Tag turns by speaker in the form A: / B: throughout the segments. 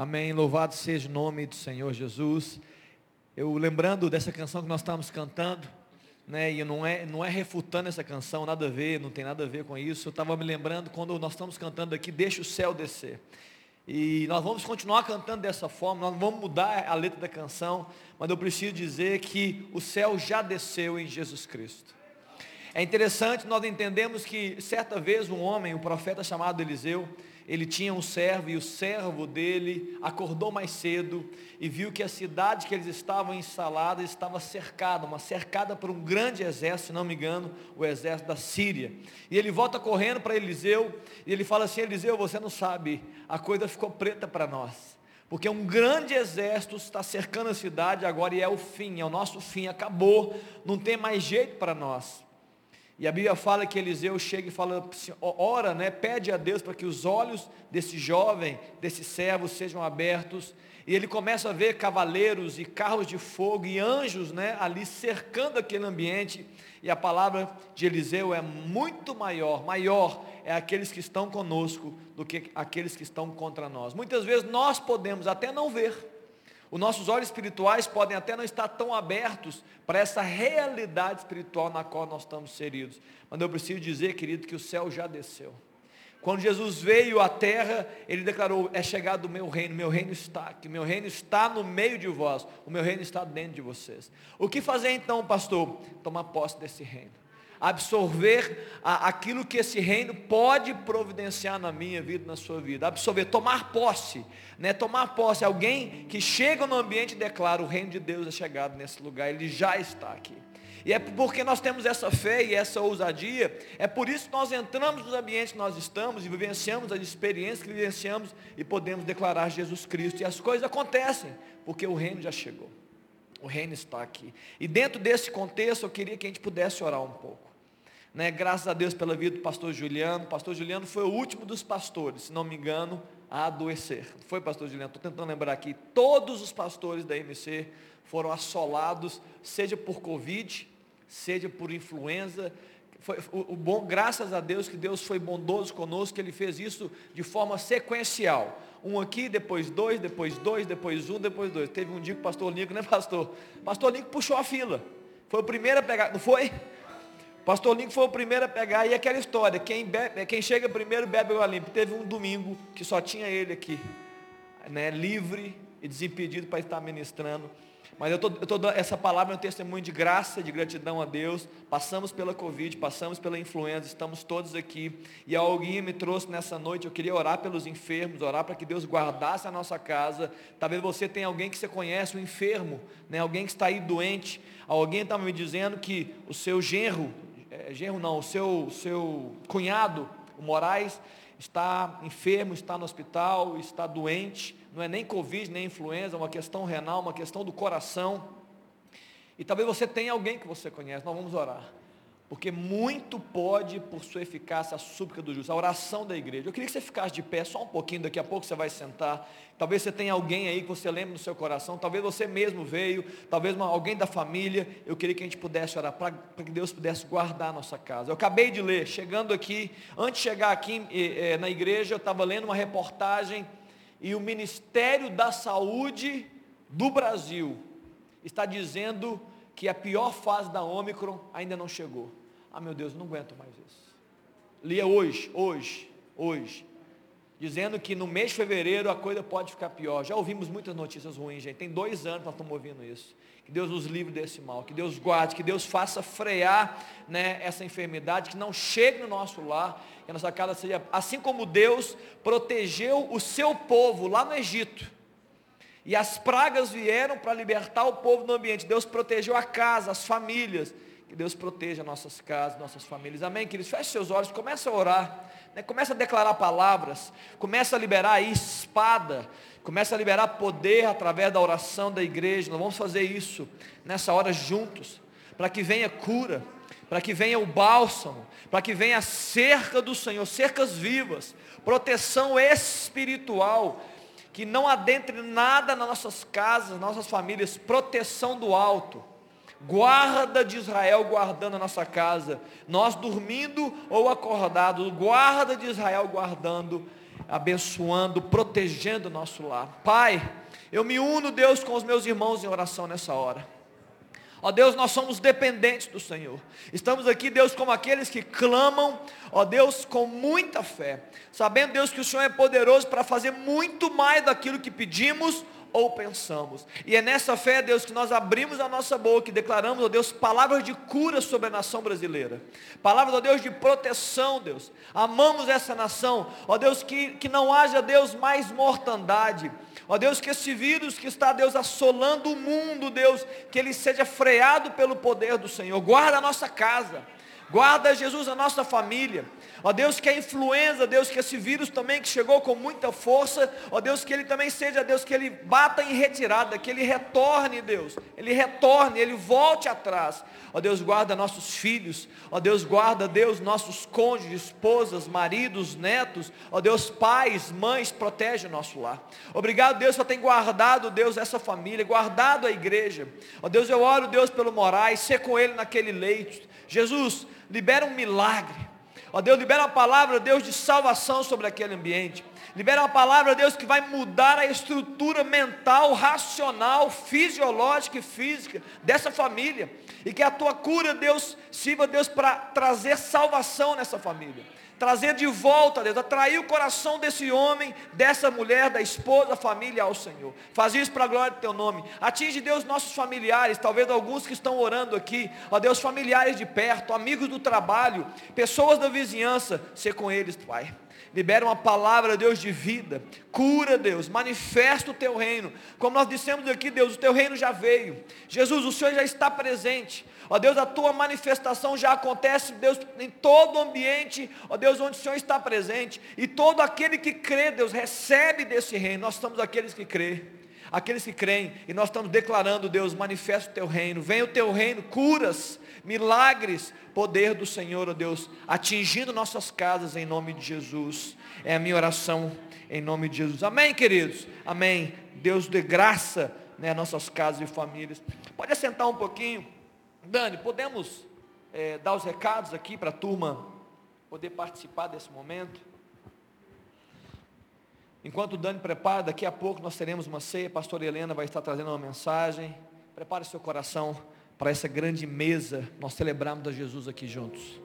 A: Amém. Louvado seja o nome do Senhor Jesus. Eu lembrando dessa canção que nós estávamos cantando, né, e não é, não é refutando essa canção, nada a ver, não tem nada a ver com isso. Eu estava me lembrando quando nós estamos cantando aqui, deixa o céu descer. E nós vamos continuar cantando dessa forma, nós não vamos mudar a letra da canção, mas eu preciso dizer que o céu já desceu em Jesus Cristo. É interessante, nós entendemos que certa vez um homem, um profeta chamado Eliseu, ele tinha um servo e o servo dele acordou mais cedo e viu que a cidade que eles estavam instalados estava cercada, uma cercada por um grande exército, se não me engano, o exército da Síria. E ele volta correndo para Eliseu e ele fala assim: Eliseu, você não sabe, a coisa ficou preta para nós. Porque um grande exército está cercando a cidade agora e é o fim, é o nosso fim, acabou, não tem mais jeito para nós. E a Bíblia fala que Eliseu chega e fala, ora, né, pede a Deus para que os olhos desse jovem, desse servo sejam abertos. E ele começa a ver cavaleiros e carros de fogo e anjos, né, ali cercando aquele ambiente. E a palavra de Eliseu é muito maior, maior é aqueles que estão conosco do que aqueles que estão contra nós. Muitas vezes nós podemos até não ver, os nossos olhos espirituais podem até não estar tão abertos para essa realidade espiritual na qual nós estamos inseridos. Mas eu preciso dizer, querido, que o céu já desceu. Quando Jesus veio à terra, ele declarou: É chegado o meu reino, meu reino está aqui, meu reino está no meio de vós, o meu reino está dentro de vocês. O que fazer então, pastor? Tomar posse desse reino absorver a, aquilo que esse reino pode providenciar na minha vida, na sua vida. Absorver, tomar posse, né? Tomar posse. Alguém que chega no ambiente e declara: o reino de Deus é chegado nesse lugar, ele já está aqui. E é porque nós temos essa fé e essa ousadia, é por isso que nós entramos nos ambientes que nós estamos e vivenciamos as experiências que vivenciamos e podemos declarar Jesus Cristo. E as coisas acontecem, porque o reino já chegou. O reino está aqui. E dentro desse contexto, eu queria que a gente pudesse orar um pouco. Né? Graças a Deus pela vida do pastor Juliano. O pastor Juliano foi o último dos pastores, se não me engano, a adoecer. Foi, pastor Juliano? Estou tentando lembrar aqui. Todos os pastores da MC foram assolados, seja por Covid, seja por influenza. Foi, o, o, bom, graças a Deus que Deus foi bondoso conosco, que Ele fez isso de forma sequencial. Um aqui, depois dois, depois dois, depois um, depois dois. Teve um dia que o pastor Lincoln, né pastor? Pastor Lincoln puxou a fila. Foi o primeiro a pegar, não foi? Pastor Lincoln foi o primeiro a pegar, e aquela história, quem, bebe, quem chega primeiro bebe água limpa. Teve um domingo que só tinha ele aqui, né, livre e desimpedido para estar ministrando. Mas eu tô, eu tô essa palavra é um testemunho de graça, de gratidão a Deus. Passamos pela Covid, passamos pela influenza, estamos todos aqui. E alguém me trouxe nessa noite, eu queria orar pelos enfermos, orar para que Deus guardasse a nossa casa. Talvez você tenha alguém que você conhece, um enfermo, né? alguém que está aí doente. Alguém estava me dizendo que o seu genro é, genro não, o seu, seu cunhado, o Moraes, está enfermo, está no hospital, está doente, não é nem Covid, nem influenza, é uma questão renal, uma questão do coração. E talvez você tenha alguém que você conhece, nós vamos orar. Porque muito pode, por sua eficácia, a súplica do justo, a oração da igreja. Eu queria que você ficasse de pé só um pouquinho, daqui a pouco você vai sentar. Talvez você tenha alguém aí que você lembre no seu coração, talvez você mesmo veio, talvez uma, alguém da família. Eu queria que a gente pudesse orar para que Deus pudesse guardar a nossa casa. Eu acabei de ler, chegando aqui, antes de chegar aqui eh, na igreja, eu estava lendo uma reportagem e o Ministério da Saúde do Brasil está dizendo que a pior fase da Ômicron ainda não chegou. Ah, meu Deus, não aguento mais isso. Lia hoje, hoje, hoje, dizendo que no mês de fevereiro a coisa pode ficar pior. Já ouvimos muitas notícias ruins, gente. Tem dois anos que nós estamos ouvindo isso. Que Deus nos livre desse mal, que Deus guarde, que Deus faça frear né, essa enfermidade, que não chegue no nosso lar, que a nossa casa seja, assim como Deus protegeu o seu povo lá no Egito. E as pragas vieram para libertar o povo do ambiente. Deus protegeu a casa, as famílias. Que Deus proteja nossas casas, nossas famílias. Amém, queridos? Feche seus olhos, começa a orar. Né? Começa a declarar palavras. Começa a liberar aí espada. Começa a liberar poder através da oração da igreja. Nós vamos fazer isso nessa hora juntos. Para que venha cura. Para que venha o bálsamo. Para que venha a cerca do Senhor. Cercas vivas. Proteção espiritual que não adentre nada nas nossas casas, nas nossas famílias, proteção do alto guarda de Israel guardando a nossa casa, nós dormindo ou acordados, guarda de Israel guardando abençoando, protegendo o nosso lar. Pai, eu me uno, Deus, com os meus irmãos em oração nessa hora. Ó Deus, nós somos dependentes do Senhor. Estamos aqui, Deus, como aqueles que clamam, ó Deus, com muita fé. Sabendo, Deus, que o Senhor é poderoso para fazer muito mais daquilo que pedimos ou pensamos. E é nessa fé, Deus, que nós abrimos a nossa boca e declaramos, ó Deus, palavras de cura sobre a nação brasileira. Palavras, ó Deus, de proteção, Deus. Amamos essa nação. Ó Deus, que, que não haja, Deus, mais mortandade. Ó Deus, que esse vírus que está, Deus, assolando o mundo, Deus, que ele seja freado pelo poder do Senhor. Guarda a nossa casa. Guarda, Jesus, a nossa família. Ó Deus, que a influenza, Deus, que esse vírus também que chegou com muita força, ó Deus, que ele também seja, Deus, que ele bata em retirada, que ele retorne, Deus, ele retorne, ele volte atrás. Ó Deus, guarda nossos filhos, ó Deus, guarda, Deus, nossos cônjuges, esposas, maridos, netos, ó Deus, pais, mães, protege o nosso lar. Obrigado, Deus, por ter guardado, Deus, essa família, guardado a igreja. Ó Deus, eu oro, Deus, pelo Moraes, ser com ele naquele leito. Jesus, libera um milagre. Ó Deus, libera uma palavra, Deus, de salvação sobre aquele ambiente. Libera uma palavra, Deus, que vai mudar a estrutura mental, racional, fisiológica e física dessa família. E que a tua cura, Deus, sirva, Deus, para trazer salvação nessa família trazer de volta, Deus, atrair o coração desse homem, dessa mulher, da esposa, da família ao Senhor. Faz isso para a glória do teu nome. Atinge, Deus, nossos familiares, talvez alguns que estão orando aqui, ó Deus, familiares de perto, amigos do trabalho, pessoas da vizinhança, ser com eles, Pai. Libera uma palavra, Deus, de vida. Cura, Deus. Manifesta o teu reino. Como nós dissemos aqui, Deus, o teu reino já veio. Jesus, o Senhor já está presente. Ó Deus, a tua manifestação já acontece, Deus, em todo o ambiente, ó Deus, onde o Senhor está presente. E todo aquele que crê, Deus, recebe desse reino. Nós estamos aqueles que crê. Aqueles que creem, e nós estamos declarando, Deus, manifesta o teu reino, vem o teu reino, curas, milagres, poder do Senhor, ó Deus, atingindo nossas casas em nome de Jesus. É a minha oração em nome de Jesus. Amém, queridos? Amém. Deus dê graça né, nossas casas e famílias. Pode assentar um pouquinho. Dani, podemos é, dar os recados aqui para a turma poder participar desse momento? Enquanto o Dani prepara, daqui a pouco nós teremos uma ceia, a pastora Helena vai estar trazendo uma mensagem. Prepare seu coração para essa grande mesa, nós celebrarmos a Jesus aqui juntos.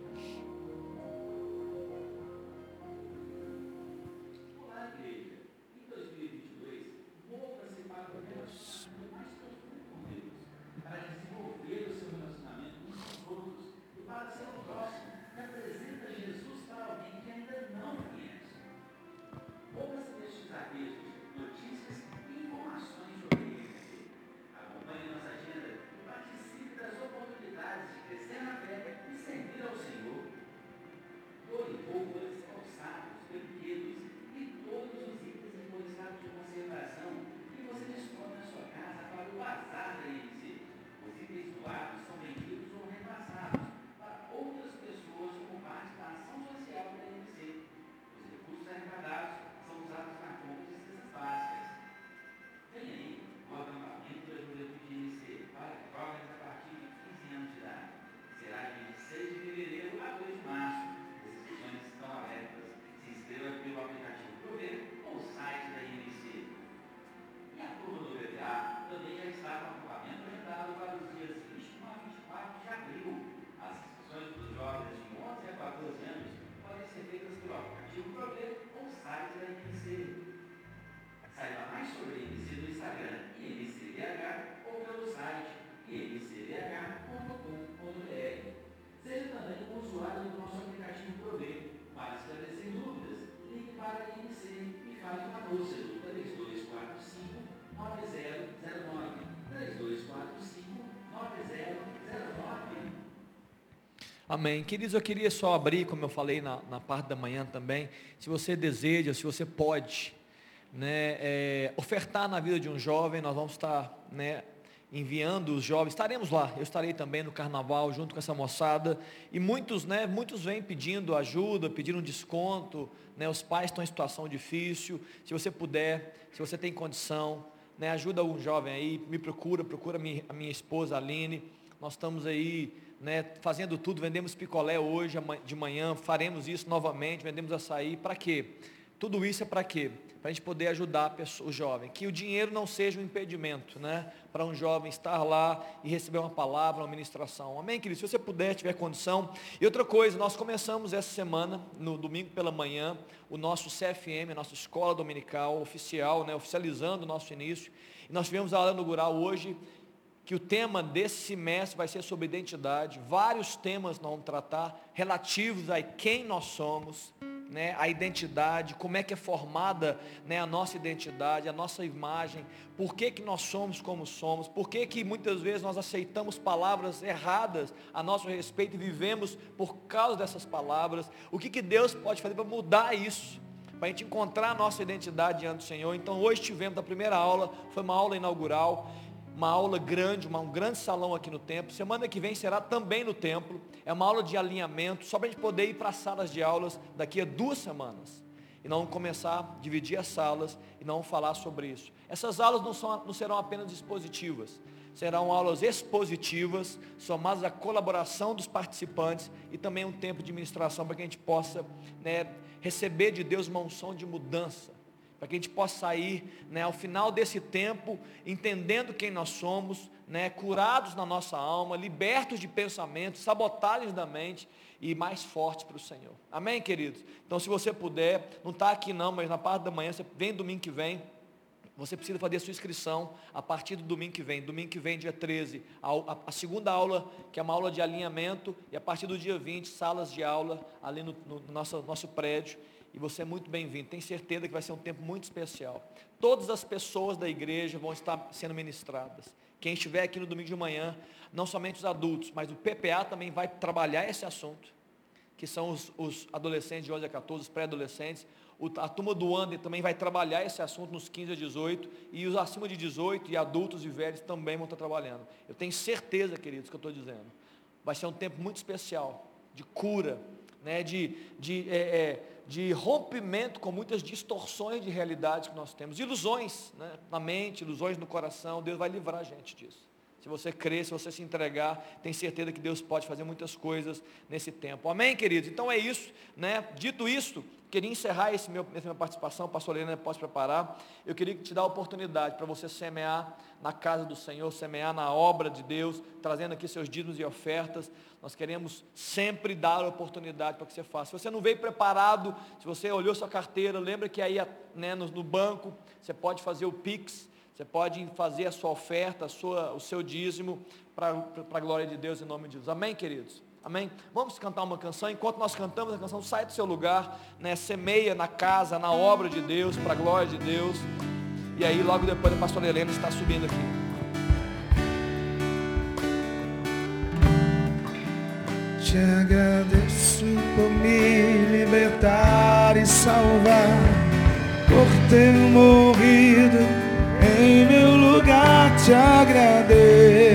A: Amém. Queridos, eu queria só abrir, como eu falei na, na parte da manhã também, se você deseja, se você pode, né, é, ofertar na vida de um jovem, nós vamos estar né, enviando os jovens, estaremos lá, eu estarei também no carnaval junto com essa moçada, e muitos, né, muitos vêm pedindo ajuda, pedindo desconto, né, os pais estão em situação difícil, se você puder, se você tem condição, né, ajuda um jovem aí, me procura, procura a minha, a minha esposa Aline, nós estamos aí né, fazendo tudo, vendemos picolé hoje de manhã, faremos isso novamente, vendemos açaí, para quê? Tudo isso é para quê? Para a gente poder ajudar pessoa, o jovem. Que o dinheiro não seja um impedimento, né? Para um jovem estar lá e receber uma palavra, uma ministração. Amém, querido? Se você puder, tiver condição. E outra coisa, nós começamos essa semana, no domingo pela manhã, o nosso CFM, a nossa escola dominical oficial, né? Oficializando o nosso início. E nós tivemos a aula inaugural hoje que o tema desse semestre vai ser sobre identidade. Vários temas nós vamos tratar relativos a quem nós somos, né, a identidade, como é que é formada né, a nossa identidade, a nossa imagem, por que, que nós somos como somos, por que, que muitas vezes nós aceitamos palavras erradas a nosso respeito e vivemos por causa dessas palavras, o que, que Deus pode fazer para mudar isso para a gente encontrar a nossa identidade diante do Senhor. Então hoje tivemos a primeira aula, foi uma aula inaugural, uma aula grande, uma, um grande salão aqui no templo. Semana que vem será também no templo. É uma aula de alinhamento, só para a gente poder ir para as salas de aulas daqui a duas semanas. E não começar a dividir as salas e não falar sobre isso. Essas aulas não, são, não serão apenas expositivas, serão aulas expositivas, somadas à colaboração dos participantes e também um tempo de ministração para que a gente possa né, receber de Deus uma unção de mudança para que a gente possa sair né, ao final desse tempo, entendendo quem nós somos, né, curados na nossa alma, libertos de pensamentos, sabotagens da mente e mais fortes para o Senhor. Amém, queridos? Então, se você puder, não está aqui não, mas na parte da manhã, você vem domingo que vem, você precisa fazer a sua inscrição a partir do domingo que vem. Domingo que vem, dia 13, a, a, segunda aula, que é uma aula de alinhamento, e a partir do dia 20, salas de aula ali no, no nosso, nosso prédio e você é muito bem-vindo. Tenho certeza que vai ser um tempo muito especial. Todas as pessoas da igreja vão estar sendo ministradas. Quem estiver aqui no domingo de manhã, não somente os adultos, mas o PPA também vai trabalhar esse assunto, que são os, os adolescentes de 11 a 14, os pré-adolescentes. A turma do Ander também vai trabalhar esse assunto nos 15 a 18, e os acima de 18 e adultos e velhos também vão estar trabalhando. Eu tenho certeza, queridos, que eu estou dizendo. Vai ser um tempo muito especial, de cura, né, de, de é, é, de rompimento com muitas distorções de realidade que nós temos, ilusões né, na mente, ilusões no coração, Deus vai livrar a gente disso. Se você crer, se você se entregar, tem certeza que Deus pode fazer muitas coisas nesse tempo. Amém, queridos? Então é isso, né? Dito isto, queria encerrar esse meu, essa minha participação, pastor Helena pode preparar. Eu queria te dar a oportunidade para você semear na casa do Senhor, semear na obra de Deus, trazendo aqui seus dízimos e ofertas. Nós queremos sempre dar a oportunidade para que você faça. Se você não veio preparado, se você olhou sua carteira, lembra que aí né, no, no banco você pode fazer o Pix você pode fazer a sua oferta, a sua, o seu dízimo para a glória de Deus em nome de Deus. Amém, queridos? Amém? Vamos cantar uma canção. Enquanto nós cantamos a canção, sai do seu lugar, né? semeia na casa, na obra de Deus, para a glória de Deus. E aí, logo depois, a pastora Helena está subindo aqui.
B: Te agradeço por me libertar e salvar, por ter morrido em meu lugar te agradeço.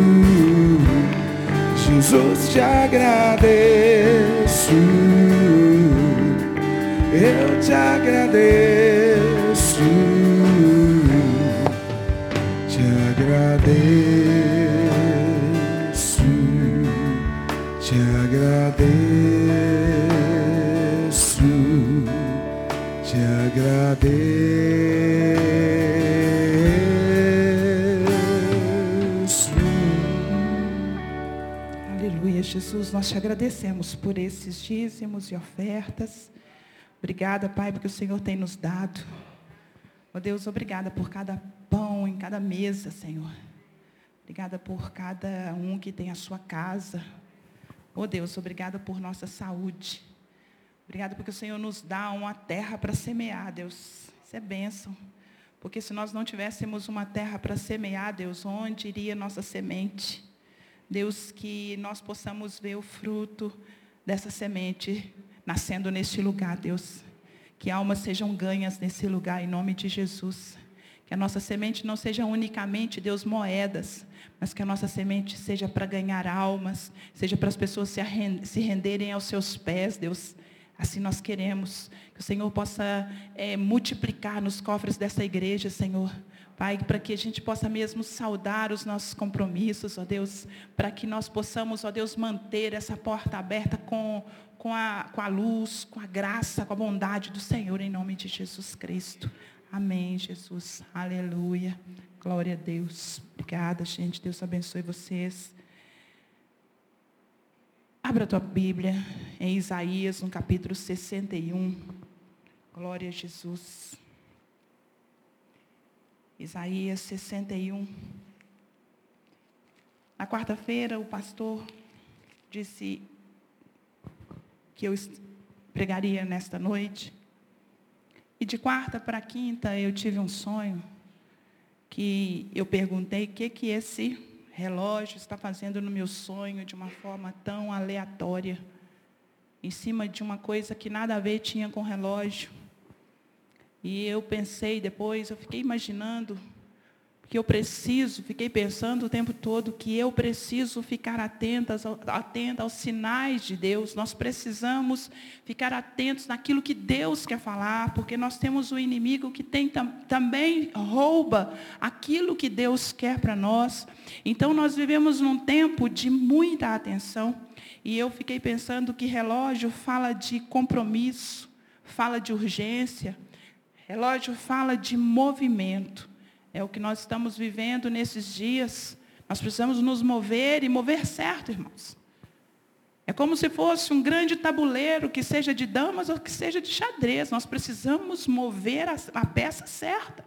B: Jesus, te agradeço. Eu te agradeço. Te agradeço. Te agradeço. Te agradeço.
C: Jesus, nós te agradecemos por esses dízimos e ofertas. Obrigada, Pai, porque o Senhor tem nos dado. Ó oh, Deus, obrigada por cada pão em cada mesa, Senhor. Obrigada por cada um que tem a sua casa. Ó oh, Deus, obrigada por nossa saúde. Obrigada porque o Senhor nos dá uma terra para semear, Deus. Isso é bênção. Porque se nós não tivéssemos uma terra para semear, Deus, onde iria nossa semente? Deus, que nós possamos ver o fruto dessa semente nascendo neste lugar, Deus. que almas sejam ganhas nesse lugar, em nome de Jesus. Que a nossa semente não seja unicamente, Deus, moedas, mas que a nossa semente seja para ganhar almas, seja para as pessoas se renderem aos seus pés, Deus. Assim nós queremos. Que o Senhor possa é, multiplicar nos cofres dessa igreja, Senhor. Pai, para que a gente possa mesmo saudar os nossos compromissos, ó Deus, para que nós possamos, ó Deus, manter essa porta aberta com, com, a, com a luz, com a graça, com a bondade do Senhor, em nome de Jesus Cristo. Amém, Jesus. Aleluia. Glória a Deus. Obrigada, gente. Deus abençoe vocês. Abra a tua Bíblia em Isaías, no capítulo 61. Glória a Jesus. Isaías 61. Na quarta-feira, o pastor disse que eu pregaria nesta noite. E de quarta para quinta eu tive um sonho que eu perguntei o que, que esse relógio está fazendo no meu sonho de uma forma tão aleatória, em cima de uma coisa que nada a ver tinha com relógio. E eu pensei depois, eu fiquei imaginando que eu preciso, fiquei pensando o tempo todo que eu preciso ficar atenta, atenta aos sinais de Deus. Nós precisamos ficar atentos naquilo que Deus quer falar, porque nós temos o um inimigo que tem, também rouba aquilo que Deus quer para nós. Então nós vivemos num tempo de muita atenção. E eu fiquei pensando que relógio fala de compromisso, fala de urgência, Relógio fala de movimento. É o que nós estamos vivendo nesses dias. Nós precisamos nos mover e mover certo, irmãos. É como se fosse um grande tabuleiro, que seja de damas ou que seja de xadrez. Nós precisamos mover a, a peça certa.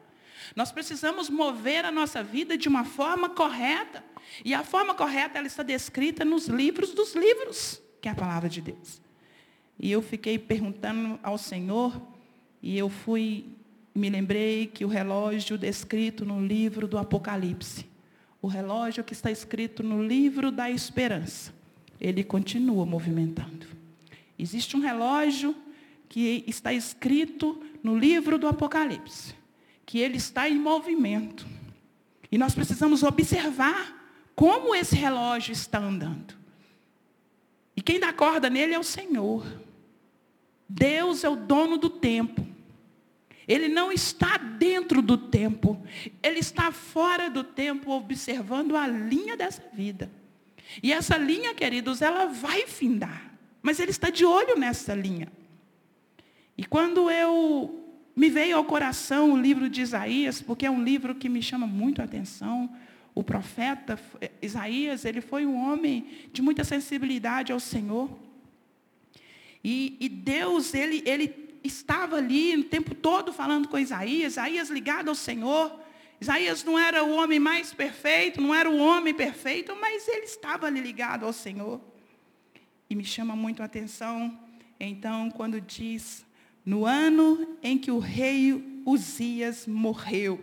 C: Nós precisamos mover a nossa vida de uma forma correta. E a forma correta ela está descrita nos livros dos livros, que é a palavra de Deus. E eu fiquei perguntando ao Senhor, e eu fui me lembrei que o relógio descrito no livro do Apocalipse, o relógio que está escrito no livro da esperança, ele continua movimentando. Existe um relógio que está escrito no livro do Apocalipse, que ele está em movimento. E nós precisamos observar como esse relógio está andando. E quem dá corda nele é o Senhor. Deus é o dono do tempo. Ele não está dentro do tempo, ele está fora do tempo, observando a linha dessa vida. E essa linha, queridos, ela vai findar, mas ele está de olho nessa linha. E quando eu me veio ao coração o livro de Isaías, porque é um livro que me chama muito a atenção, o profeta Isaías, ele foi um homem de muita sensibilidade ao Senhor. E, e Deus, ele, ele estava ali o tempo todo falando com Isaías, Isaías ligado ao Senhor. Isaías não era o homem mais perfeito, não era o homem perfeito, mas ele estava ali ligado ao Senhor. E me chama muito a atenção, então, quando diz, no ano em que o rei Uzias morreu,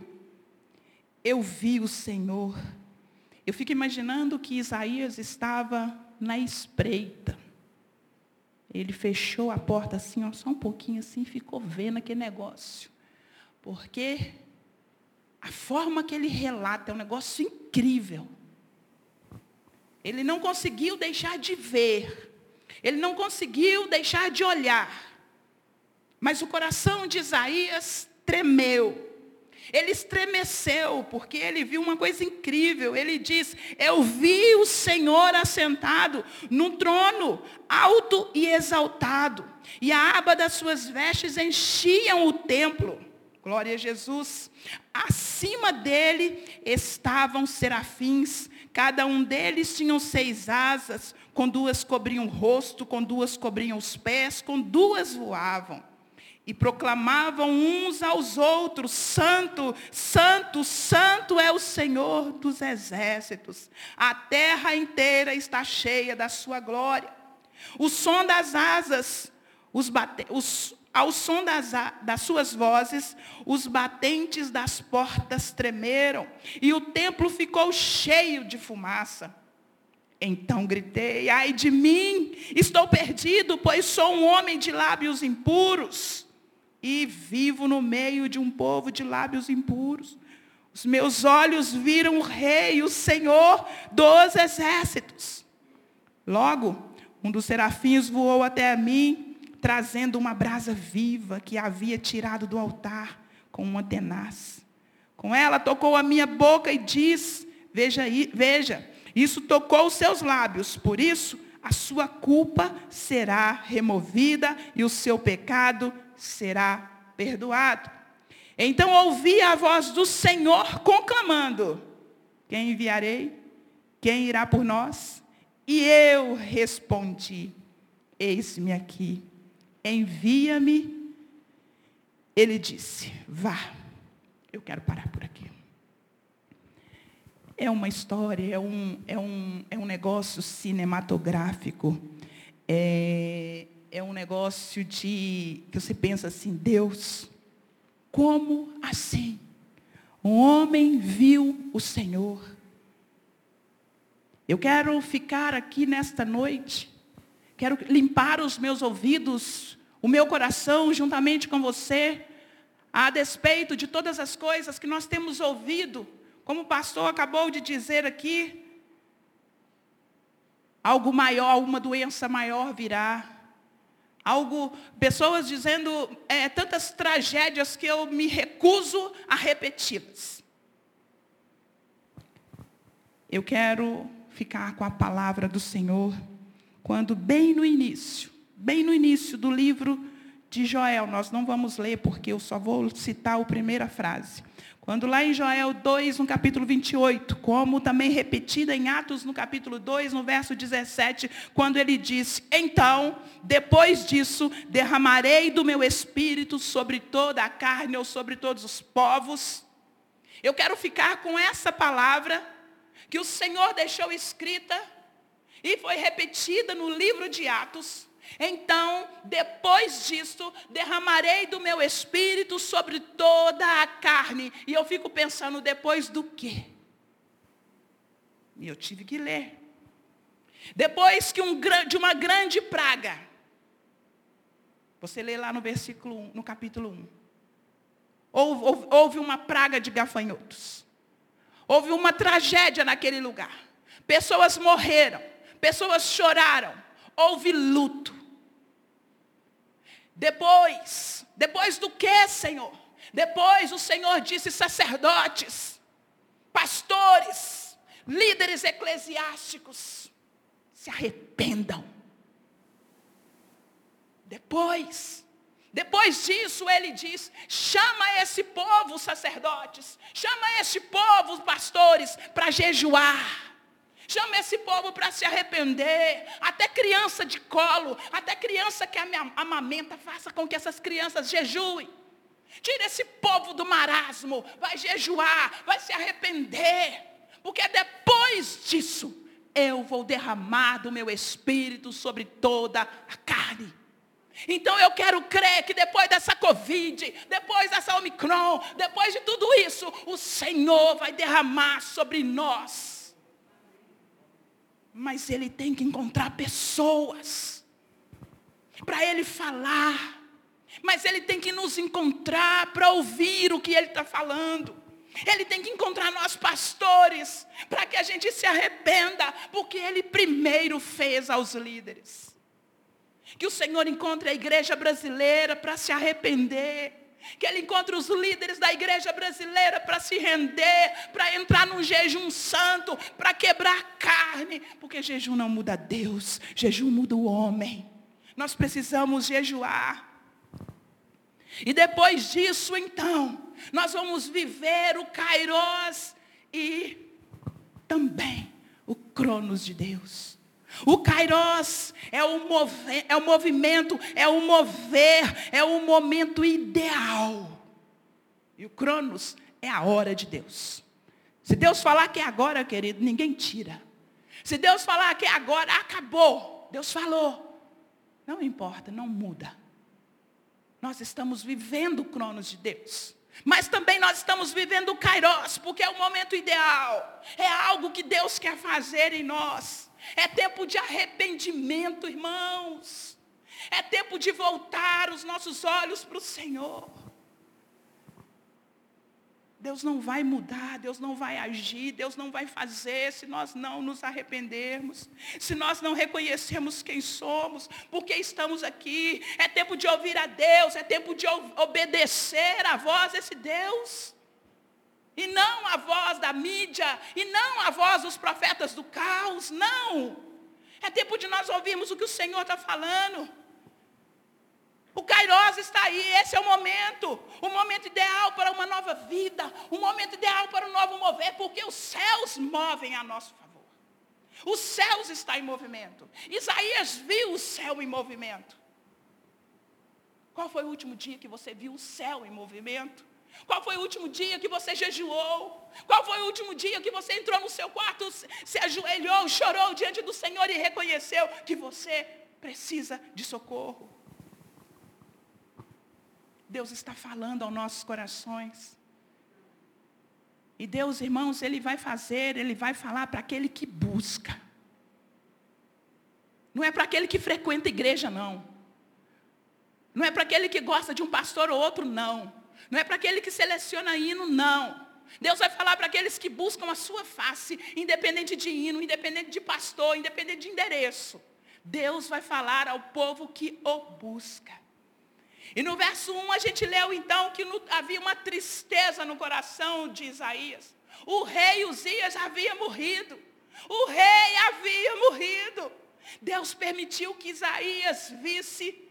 C: eu vi o Senhor. Eu fico imaginando que Isaías estava na espreita. Ele fechou a porta assim, ó, só um pouquinho assim, ficou vendo aquele negócio. Porque a forma que ele relata é um negócio incrível. Ele não conseguiu deixar de ver. Ele não conseguiu deixar de olhar. Mas o coração de Isaías tremeu. Ele estremeceu, porque ele viu uma coisa incrível. Ele diz: Eu vi o Senhor assentado no trono, alto e exaltado, e a aba das suas vestes enchiam o templo. Glória a Jesus. Acima dele estavam serafins, cada um deles tinha seis asas, com duas cobriam o rosto, com duas cobriam os pés, com duas voavam e proclamavam uns aos outros: Santo, Santo, Santo é o Senhor dos exércitos. A terra inteira está cheia da sua glória. O som das asas, os bate, os, ao som das, das suas vozes, os batentes das portas tremeram, e o templo ficou cheio de fumaça. Então gritei: Ai de mim, estou perdido, pois sou um homem de lábios impuros e vivo no meio de um povo de lábios impuros. Os meus olhos viram o Rei, o Senhor dos exércitos. Logo, um dos serafins voou até a mim, trazendo uma brasa viva que havia tirado do altar com uma tenaz. Com ela tocou a minha boca e diz: Veja, veja, isso tocou os seus lábios, por isso a sua culpa será removida e o seu pecado será perdoado. Então ouvi a voz do Senhor conclamando: Quem enviarei? Quem irá por nós? E eu respondi: Eis-me aqui, envia-me. Ele disse: Vá. Eu quero parar por aqui. É uma história, é um, é um, é um negócio cinematográfico. É, é um negócio de que você pensa assim, Deus, como assim? Um homem viu o Senhor. Eu quero ficar aqui nesta noite, quero limpar os meus ouvidos, o meu coração, juntamente com você, a despeito de todas as coisas que nós temos ouvido, como o pastor acabou de dizer aqui, algo maior, uma doença maior virá. Algo, pessoas dizendo é, tantas tragédias que eu me recuso a repeti-las. Eu quero ficar com a palavra do Senhor, quando bem no início, bem no início do livro de Joel, nós não vamos ler porque eu só vou citar a primeira frase. Quando lá em Joel 2, no capítulo 28, como também repetida em Atos no capítulo 2, no verso 17, quando ele diz: Então, depois disso, derramarei do meu espírito sobre toda a carne ou sobre todos os povos. Eu quero ficar com essa palavra que o Senhor deixou escrita e foi repetida no livro de Atos então, depois disso, derramarei do meu espírito sobre toda a carne. E eu fico pensando, depois do quê? E eu tive que ler. Depois que um, de uma grande praga. Você lê lá no versículo 1, no capítulo 1. Houve, houve uma praga de gafanhotos. Houve uma tragédia naquele lugar. Pessoas morreram. Pessoas choraram. Houve luto. Depois, depois do que, Senhor? Depois o Senhor disse sacerdotes, pastores, líderes eclesiásticos, se arrependam. Depois, depois disso ele diz: chama esse povo, sacerdotes, chama esse povo, pastores, para jejuar. Chama esse povo para se arrepender. Até criança de colo, até criança que amamenta, faça com que essas crianças jejuem. Tira esse povo do marasmo, vai jejuar, vai se arrepender. Porque depois disso, eu vou derramar do meu espírito sobre toda a carne. Então eu quero crer que depois dessa Covid, depois dessa Omicron, depois de tudo isso, o Senhor vai derramar sobre nós mas ele tem que encontrar pessoas para ele falar. Mas ele tem que nos encontrar para ouvir o que ele está falando. Ele tem que encontrar nós pastores para que a gente se arrependa, porque ele primeiro fez aos líderes. Que o Senhor encontre a igreja brasileira para se arrepender que ele encontre os líderes da igreja brasileira para se render, para entrar num jejum santo, para quebrar carne, porque jejum não muda Deus, jejum muda o homem. Nós precisamos jejuar. E depois disso, então, nós vamos viver o Kairos e também o Cronos de Deus. O Kairos é o, é o movimento, é o mover, é o momento ideal. E o Cronos é a hora de Deus. Se Deus falar que é agora, querido, ninguém tira. Se Deus falar que é agora, acabou. Deus falou. Não importa, não muda. Nós estamos vivendo o Cronos de Deus. Mas também nós estamos vivendo o Kairos, porque é o momento ideal. É algo que Deus quer fazer em nós. É tempo de arrependimento, irmãos. É tempo de voltar os nossos olhos para o Senhor. Deus não vai mudar, Deus não vai agir, Deus não vai fazer se nós não nos arrependermos, se nós não reconhecermos quem somos, porque estamos aqui. É tempo de ouvir a Deus, é tempo de obedecer a voz desse Deus. E não a voz da mídia, e não a voz dos profetas do caos, não. É tempo de nós ouvirmos o que o Senhor está falando. O Kairos está aí, esse é o momento, o momento ideal para uma nova vida, o momento ideal para um novo mover, porque os céus movem a nosso favor. Os céus estão em movimento. Isaías viu o céu em movimento. Qual foi o último dia que você viu o céu em movimento? Qual foi o último dia que você jejuou? Qual foi o último dia que você entrou no seu quarto, se ajoelhou, chorou diante do Senhor e reconheceu que você precisa de socorro? Deus está falando aos nossos corações. E Deus, irmãos, Ele vai fazer, Ele vai falar para aquele que busca. Não é para aquele que frequenta igreja, não. Não é para aquele que gosta de um pastor ou outro, não. Não é para aquele que seleciona hino, não. Deus vai falar para aqueles que buscam a sua face, independente de hino, independente de pastor, independente de endereço. Deus vai falar ao povo que o busca. E no verso 1 a gente leu então que no, havia uma tristeza no coração de Isaías. O rei Uzias havia morrido. O rei havia morrido. Deus permitiu que Isaías visse,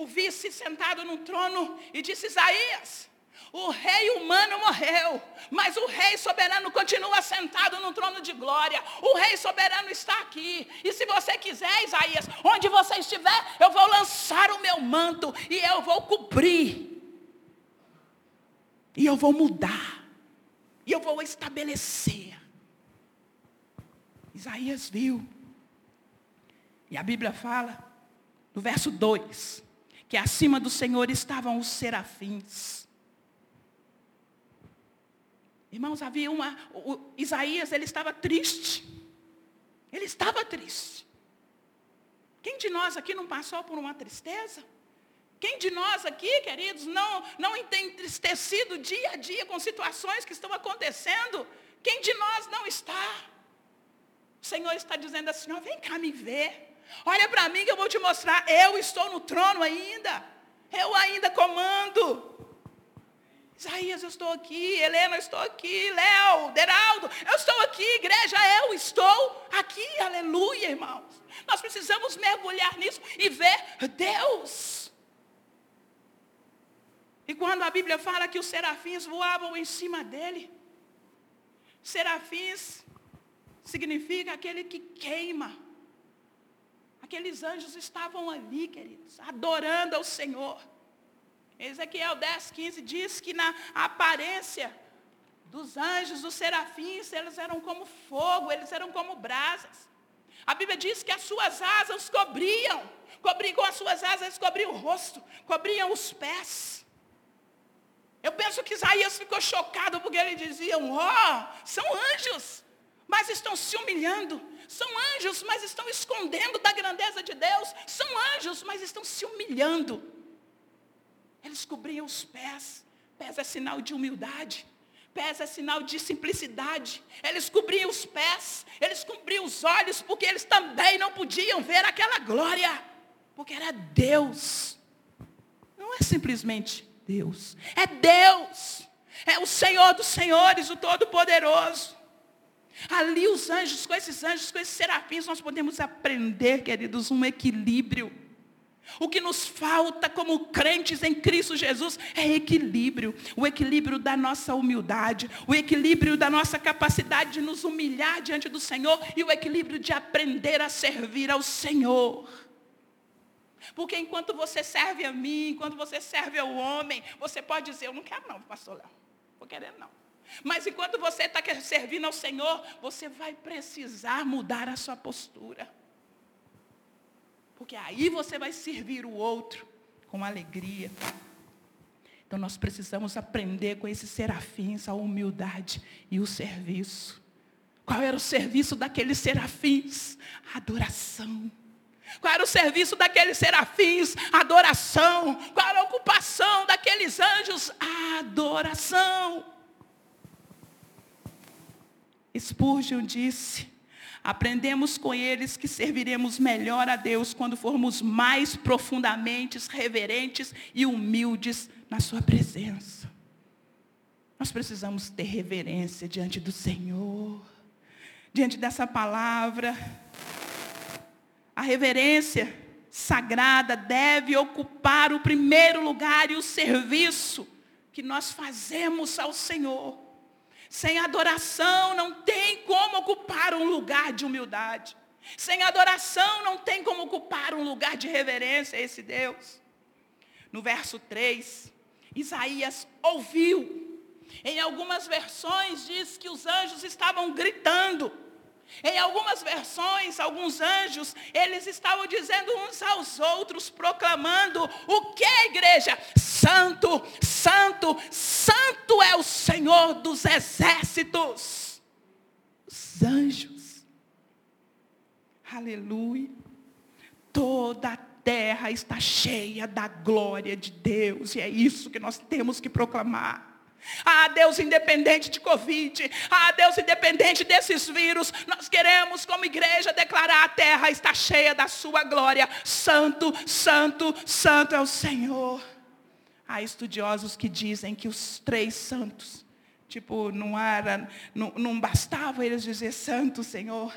C: o visse sentado no trono e disse, Isaías, o rei humano morreu, mas o rei soberano continua sentado no trono de glória. O rei soberano está aqui. E se você quiser, Isaías, onde você estiver, eu vou lançar o meu manto e eu vou cobrir. E eu vou mudar. E eu vou estabelecer. Isaías viu. E a Bíblia fala, no verso 2, que acima do Senhor estavam os serafins Irmãos, havia uma. O, Isaías, ele estava triste. Ele estava triste. Quem de nós aqui não passou por uma tristeza? Quem de nós aqui, queridos, não, não tem entristecido dia a dia com situações que estão acontecendo? Quem de nós não está? O Senhor está dizendo assim: ó, vem cá me ver. Olha para mim que eu vou te mostrar. Eu estou no trono ainda. Eu ainda comando. Isaías, eu estou aqui. Helena, eu estou aqui. Léo, Deraldo, eu estou aqui. Igreja, eu estou aqui. Aleluia, irmãos. Nós precisamos mergulhar nisso e ver Deus. E quando a Bíblia fala que os serafins voavam em cima dele, serafins significa aquele que queima. Aqueles anjos estavam ali, queridos, adorando ao Senhor. Ezequiel 10, 15 diz que na aparência dos anjos, dos serafins, eles eram como fogo, eles eram como brasas. A Bíblia diz que as suas asas cobriam, cobriam com as suas asas, cobriam o rosto, cobriam os pés. Eu penso que Isaías ficou chocado porque ele diziam, ó, oh, são anjos, mas estão se humilhando. São anjos, mas estão escondendo da grandeza de Deus. São anjos, mas estão se humilhando. Eles cobriam os pés. Pés é sinal de humildade. Pés é sinal de simplicidade. Eles cobriam os pés, eles cobriam os olhos, porque eles também não podiam ver aquela glória. Porque era Deus. Não é simplesmente Deus. É Deus. É o Senhor dos Senhores, o Todo-Poderoso. Ali os anjos, com esses anjos, com esses serafins, nós podemos aprender, queridos, um equilíbrio. O que nos falta como crentes em Cristo Jesus é equilíbrio. O equilíbrio da nossa humildade, o equilíbrio da nossa capacidade de nos humilhar diante do Senhor e o equilíbrio de aprender a servir ao Senhor. Porque enquanto você serve a mim, enquanto você serve ao homem, você pode dizer, eu não quero não, pastor Léo. Vou querer não. Mas enquanto você está servindo ao Senhor, você vai precisar mudar a sua postura. Porque aí você vai servir o outro com alegria. Então nós precisamos aprender com esses serafins a humildade e o serviço. Qual era o serviço daqueles serafins? Adoração. Qual era o serviço daqueles serafins? Adoração. Qual era a ocupação daqueles anjos? Adoração. Spurgeon disse: Aprendemos com eles que serviremos melhor a Deus quando formos mais profundamente reverentes e humildes na Sua presença. Nós precisamos ter reverência diante do Senhor, diante dessa palavra. A reverência sagrada deve ocupar o primeiro lugar e o serviço que nós fazemos ao Senhor. Sem adoração não tem como ocupar um lugar de humildade. Sem adoração não tem como ocupar um lugar de reverência a esse Deus. No verso 3, Isaías ouviu. Em algumas versões diz que os anjos estavam gritando. Em algumas versões, alguns anjos, eles estavam dizendo uns aos outros, proclamando o que, igreja? Santo, santo, santo é o Senhor dos exércitos. Os anjos. Aleluia. Toda a terra está cheia da glória de Deus, e é isso que nós temos que proclamar. Ah, Deus independente de Covid. Ah, Deus independente desses vírus. Nós queremos, como igreja, declarar a terra está cheia da sua glória. Santo, santo, santo é o Senhor. Há estudiosos que dizem que os três santos, tipo, não era, não, não bastava eles dizer santo, Senhor.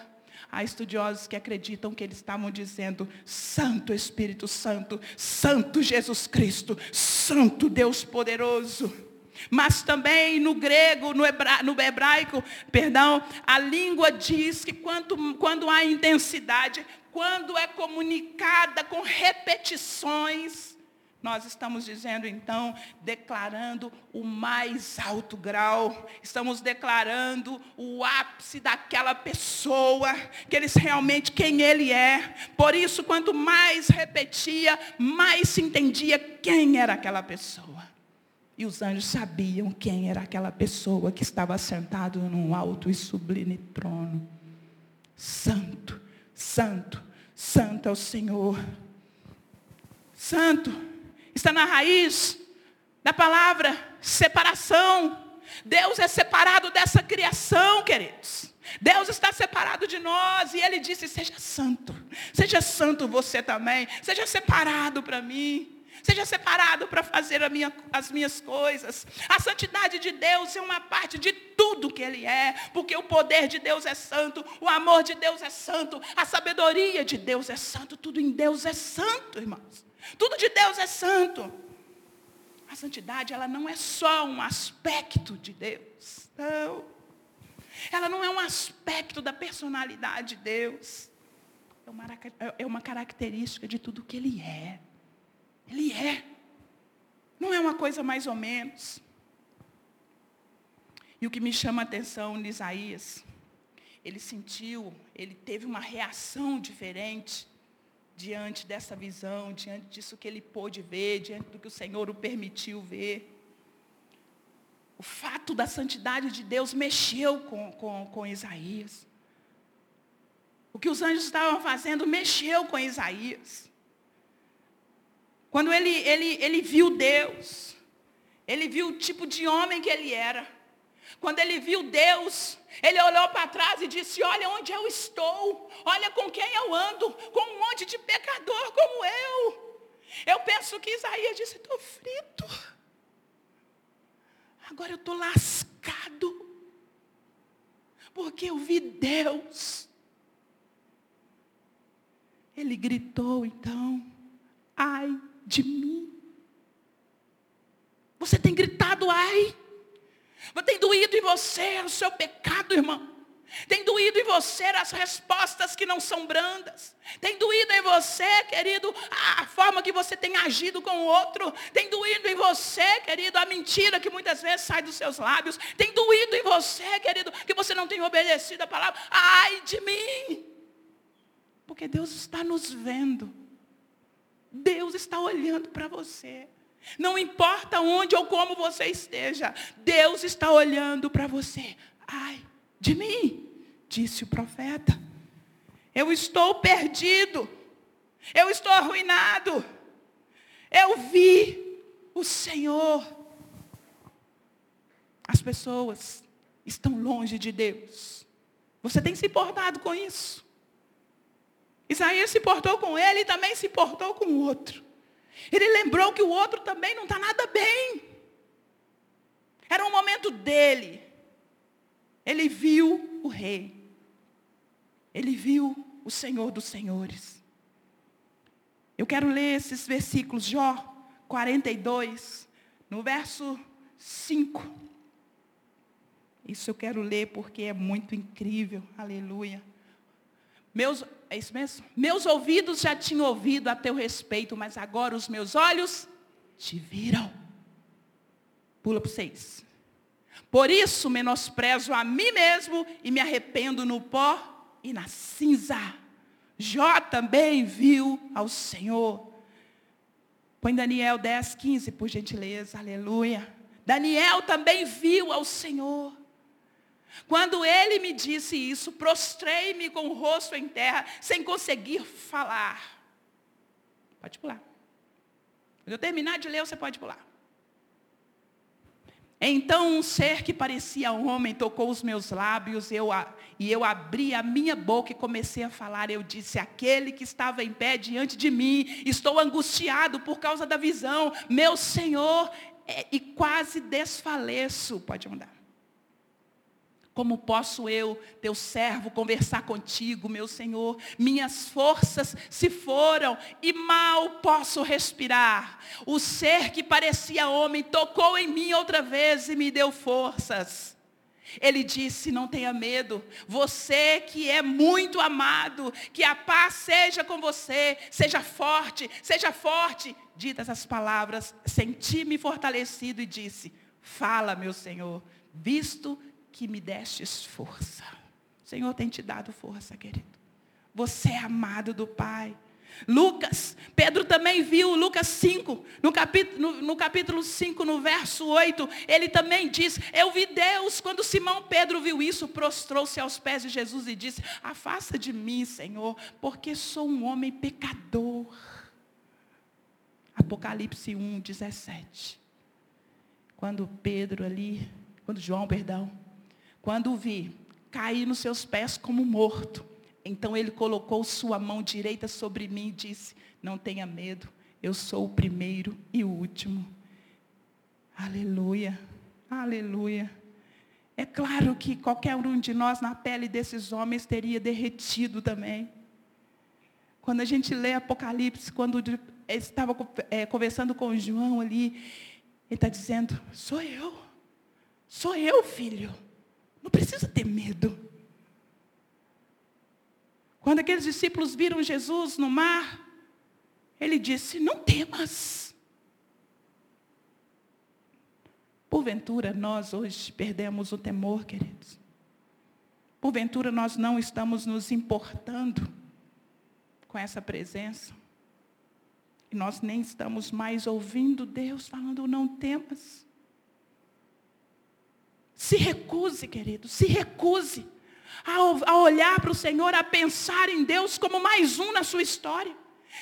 C: Há estudiosos que acreditam que eles estavam dizendo Santo Espírito Santo, Santo Jesus Cristo, Santo Deus poderoso. Mas também no grego, no, hebra, no hebraico, perdão, a língua diz que quando, quando há intensidade, quando é comunicada com repetições, nós estamos dizendo então, declarando o mais alto grau, estamos declarando o ápice daquela pessoa, que eles realmente quem ele é. Por isso, quanto mais repetia, mais se entendia quem era aquela pessoa. E os anjos sabiam quem era aquela pessoa que estava sentado num alto e sublime trono. Santo, santo, santo é o Senhor. Santo, está na raiz da palavra separação. Deus é separado dessa criação, queridos. Deus está separado de nós e Ele disse: seja santo, seja santo você também, seja separado para mim. Seja separado para fazer minha, as minhas coisas. A santidade de Deus é uma parte de tudo que Ele é, porque o poder de Deus é santo, o amor de Deus é santo, a sabedoria de Deus é santo, tudo em Deus é santo, irmãos. Tudo de Deus é santo. A santidade, ela não é só um aspecto de Deus. Não. Ela não é um aspecto da personalidade de Deus. É uma, é uma característica de tudo que Ele é. Ele é. Não é uma coisa mais ou menos. E o que me chama a atenção em Isaías, ele sentiu, ele teve uma reação diferente diante dessa visão, diante disso que ele pôde ver, diante do que o Senhor o permitiu ver. O fato da santidade de Deus mexeu com, com, com Isaías. O que os anjos estavam fazendo mexeu com Isaías. Quando ele, ele, ele viu Deus, ele viu o tipo de homem que ele era. Quando ele viu Deus, ele olhou para trás e disse: Olha onde eu estou, olha com quem eu ando, com um monte de pecador como eu. Eu penso que Isaías disse: Estou frito. Agora eu estou lascado. Porque eu vi Deus. Ele gritou então: Ai de mim. Você tem gritado, ai. Tem doído em você o seu pecado, irmão. Tem doído em você as respostas que não são brandas. Tem doído em você, querido, a forma que você tem agido com o outro. Tem doído em você, querido, a mentira que muitas vezes sai dos seus lábios. Tem doído em você, querido, que você não tem obedecido a palavra. Ai de mim. Porque Deus está nos vendo. Deus está olhando para você. Não importa onde ou como você esteja, Deus está olhando para você. Ai, de mim, disse o profeta. Eu estou perdido. Eu estou arruinado. Eu vi o Senhor. As pessoas estão longe de Deus. Você tem se importado com isso? Isaías se portou com ele e também se portou com o outro. Ele lembrou que o outro também não está nada bem. Era um momento dele. Ele viu o rei. Ele viu o Senhor dos Senhores. Eu quero ler esses versículos, Jó 42, no verso 5. Isso eu quero ler porque é muito incrível. Aleluia. Meus, é isso mesmo? Meus ouvidos já tinham ouvido a teu respeito, mas agora os meus olhos te viram. Pula para seis. Por isso menosprezo a mim mesmo e me arrependo no pó e na cinza. Jó também viu ao Senhor. Põe Daniel 10, 15, por gentileza. Aleluia. Daniel também viu ao Senhor. Quando ele me disse isso, prostrei-me com o rosto em terra, sem conseguir falar. Pode pular. Quando eu terminar de ler, você pode pular. Então um ser que parecia homem tocou os meus lábios eu, e eu abri a minha boca e comecei a falar. Eu disse, aquele que estava em pé diante de mim, estou angustiado por causa da visão, meu Senhor, é, e quase desfaleço. Pode mandar. Como posso eu, teu servo, conversar contigo, meu Senhor? Minhas forças se foram e mal posso respirar. O ser que parecia homem tocou em mim outra vez e me deu forças. Ele disse: Não tenha medo, você que é muito amado, que a paz seja com você, seja forte, seja forte. Ditas as palavras, senti-me fortalecido e disse: Fala, meu Senhor, visto que me destes força. O Senhor tem te dado força, querido. Você é amado do Pai. Lucas, Pedro também viu, Lucas 5, no capítulo, no, no capítulo 5, no verso 8, ele também diz, eu vi Deus, quando Simão Pedro viu isso, prostrou-se aos pés de Jesus e disse, afasta de mim, Senhor, porque sou um homem pecador. Apocalipse 1, 17. Quando Pedro ali, quando João, perdão, quando o vi, caí nos seus pés como morto. Então ele colocou sua mão direita sobre mim e disse: Não tenha medo, eu sou o primeiro e o último. Aleluia, aleluia. É claro que qualquer um de nós na pele desses homens teria derretido também. Quando a gente lê Apocalipse, quando ele estava é, conversando com João ali, ele está dizendo: Sou eu, sou eu, filho. Não precisa ter medo. Quando aqueles discípulos viram Jesus no mar, ele disse: Não temas. Porventura, nós hoje perdemos o temor, queridos. Porventura, nós não estamos nos importando com essa presença. E nós nem estamos mais ouvindo Deus falando: Não temas. Se recuse, querido, se recuse a, olhar para o Senhor, a pensar em Deus como mais um na sua história.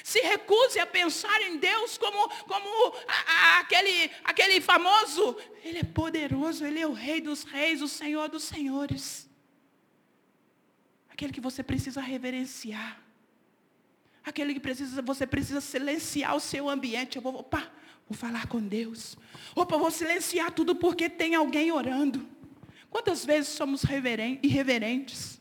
C: Se recuse a pensar em Deus como, como a, a, aquele, aquele famoso. Ele é poderoso, Ele é o Rei dos Reis, o Senhor dos Senhores. Aquele que você precisa reverenciar. Aquele que precisa, você precisa silenciar o seu ambiente. Eu vou, opa, Vou falar com Deus. Opa, vou silenciar tudo porque tem alguém orando. Quantas vezes somos irreverentes?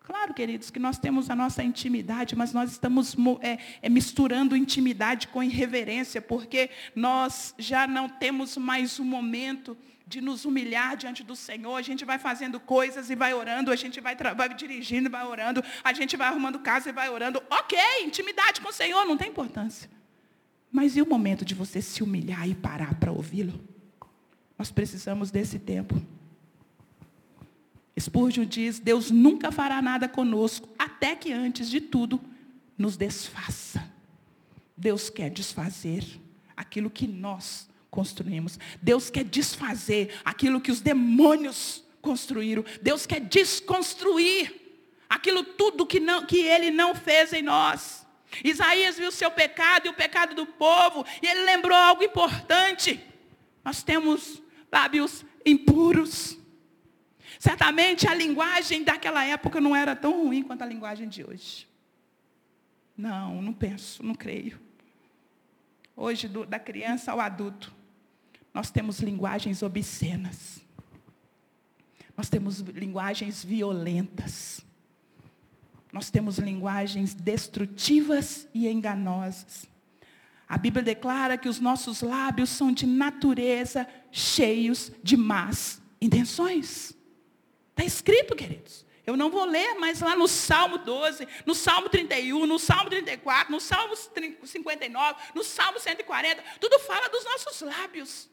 C: Claro, queridos, que nós temos a nossa intimidade, mas nós estamos é, é, misturando intimidade com irreverência, porque nós já não temos mais o momento de nos humilhar diante do Senhor. A gente vai fazendo coisas e vai orando, a gente vai, vai dirigindo e vai orando, a gente vai arrumando casa e vai orando. Ok, intimidade com o Senhor não tem importância. Mas e o momento de você se humilhar e parar para ouvi-lo? Nós precisamos desse tempo. Spurgeon diz: Deus nunca fará nada conosco, até que antes de tudo nos desfaça. Deus quer desfazer aquilo que nós construímos. Deus quer desfazer aquilo que os demônios construíram. Deus quer desconstruir aquilo tudo que, não, que Ele não fez em nós. Isaías viu o seu pecado e o pecado do povo, e ele lembrou algo importante. Nós temos lábios impuros. Certamente a linguagem daquela época não era tão ruim quanto a linguagem de hoje. Não, não penso, não creio. Hoje, do, da criança ao adulto, nós temos linguagens obscenas. Nós temos linguagens violentas. Nós temos linguagens destrutivas e enganosas. A Bíblia declara que os nossos lábios são de natureza cheios de más intenções. Está escrito, queridos. Eu não vou ler, mas lá no Salmo 12, no Salmo 31, no Salmo 34, no Salmo 59, no Salmo 140, tudo fala dos nossos lábios.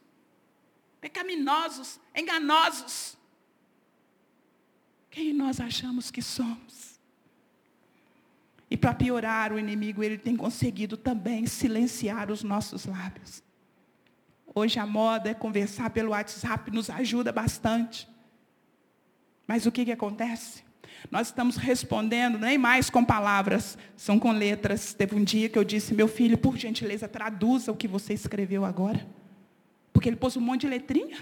C: Pecaminosos, enganosos. Quem nós achamos que somos? E para piorar, o inimigo ele tem conseguido também silenciar os nossos lábios. Hoje a moda é conversar pelo WhatsApp, nos ajuda bastante. Mas o que, que acontece? Nós estamos respondendo nem mais com palavras, são com letras. Teve um dia que eu disse, meu filho, por gentileza, traduza o que você escreveu agora. Porque ele pôs um monte de letrinha.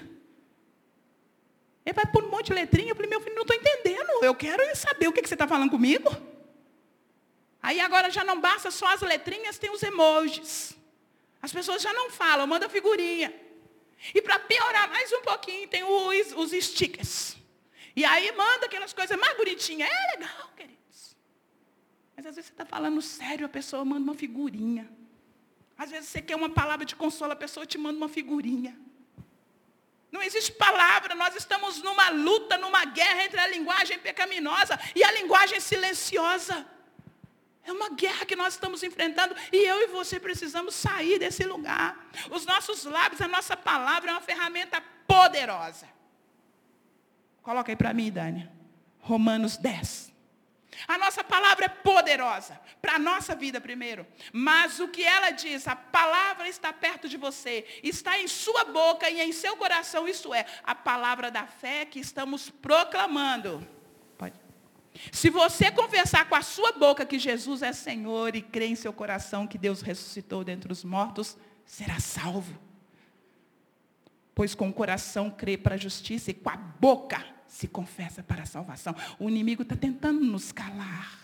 C: Ele vai pôr um monte de letrinha. Eu falei, meu filho, não estou entendendo. Eu quero saber o que, que você está falando comigo. Aí agora já não basta só as letrinhas, tem os emojis. As pessoas já não falam, manda figurinha. E para piorar mais um pouquinho, tem os, os stickers. E aí manda aquelas coisas mais bonitinhas. É legal, queridos. Mas às vezes você está falando sério, a pessoa manda uma figurinha. Às vezes você quer uma palavra de consolo, a pessoa te manda uma figurinha. Não existe palavra, nós estamos numa luta, numa guerra entre a linguagem pecaminosa e a linguagem silenciosa. É uma guerra que nós estamos enfrentando e eu e você precisamos sair desse lugar. Os nossos lábios, a nossa palavra é uma ferramenta poderosa. Coloca aí para mim, Dani. Romanos 10. A nossa palavra é poderosa, para a nossa vida primeiro. Mas o que ela diz, a palavra está perto de você, está em sua boca e em seu coração, isso é, a palavra da fé que estamos proclamando. Se você confessar com a sua boca que Jesus é Senhor e crer em seu coração que Deus ressuscitou dentre os mortos, será salvo. Pois com o coração crê para a justiça e com a boca se confessa para a salvação. O inimigo está tentando nos calar.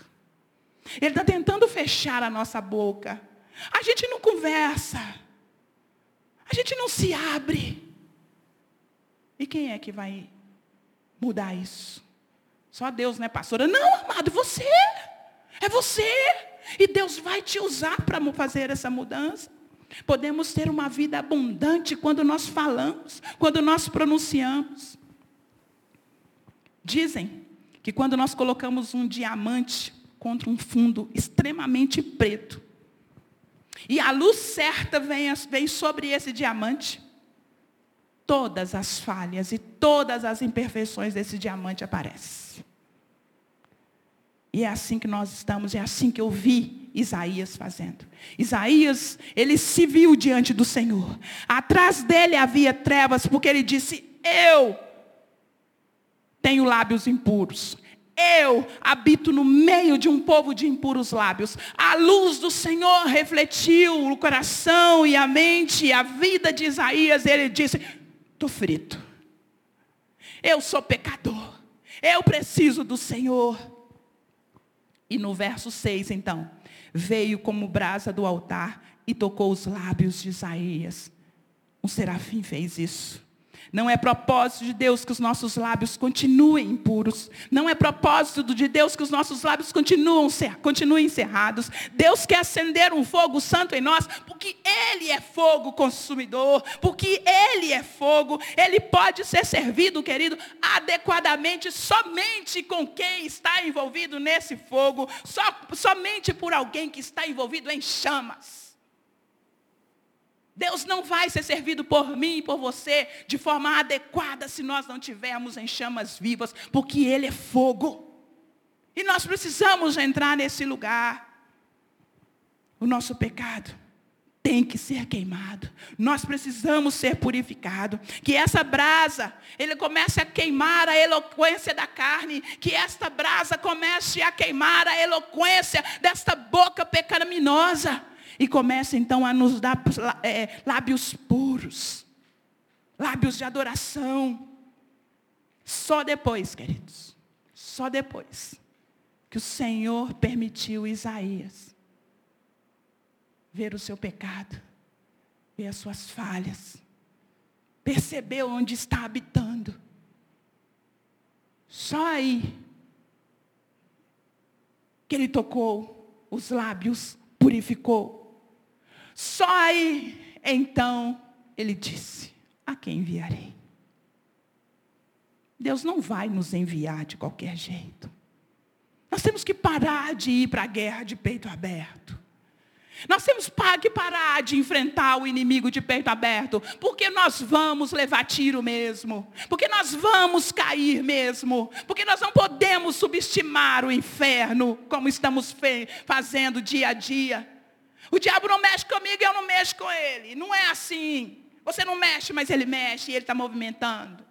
C: Ele está tentando fechar a nossa boca. A gente não conversa. A gente não se abre. E quem é que vai mudar isso? Só Deus, né, pastora? Não, amado, você. É você. E Deus vai te usar para fazer essa mudança. Podemos ter uma vida abundante quando nós falamos, quando nós pronunciamos. Dizem que quando nós colocamos um diamante contra um fundo extremamente preto, e a luz certa vem, vem sobre esse diamante, todas as falhas e todas as imperfeições desse diamante aparecem. E é assim que nós estamos, é assim que eu vi Isaías fazendo. Isaías, ele se viu diante do Senhor. Atrás dele havia trevas, porque ele disse: Eu tenho lábios impuros. Eu habito no meio de um povo de impuros lábios. A luz do Senhor refletiu o coração e a mente e a vida de Isaías. Ele disse: Estou frito. Eu sou pecador. Eu preciso do Senhor. E no verso 6, então, veio como brasa do altar e tocou os lábios de Isaías. Um serafim fez isso. Não é propósito de Deus que os nossos lábios continuem impuros. Não é propósito de Deus que os nossos lábios continuem, continuem encerrados. Deus quer acender um fogo santo em nós, porque Ele é fogo consumidor, porque Ele é fogo. Ele pode ser servido, querido, adequadamente somente com quem está envolvido nesse fogo, só, somente por alguém que está envolvido em chamas. Deus não vai ser servido por mim e por você de forma adequada se nós não tivermos em chamas vivas, porque Ele é fogo. E nós precisamos entrar nesse lugar. O nosso pecado tem que ser queimado. Nós precisamos ser purificados. Que essa brasa, ele comece a queimar a eloquência da carne. Que esta brasa comece a queimar a eloquência desta boca pecaminosa. E começa então a nos dar é, lábios puros, lábios de adoração. Só depois, queridos, só depois que o Senhor permitiu Isaías ver o seu pecado, ver as suas falhas, perceber onde está habitando. Só aí que ele tocou os lábios, purificou. Só aí, então, ele disse: A quem enviarei? Deus não vai nos enviar de qualquer jeito. Nós temos que parar de ir para a guerra de peito aberto. Nós temos que parar de enfrentar o inimigo de peito aberto, porque nós vamos levar tiro mesmo, porque nós vamos cair mesmo, porque nós não podemos subestimar o inferno como estamos fazendo dia a dia. O diabo não mexe comigo e eu não mexo com ele. Não é assim. Você não mexe, mas ele mexe e ele está movimentando.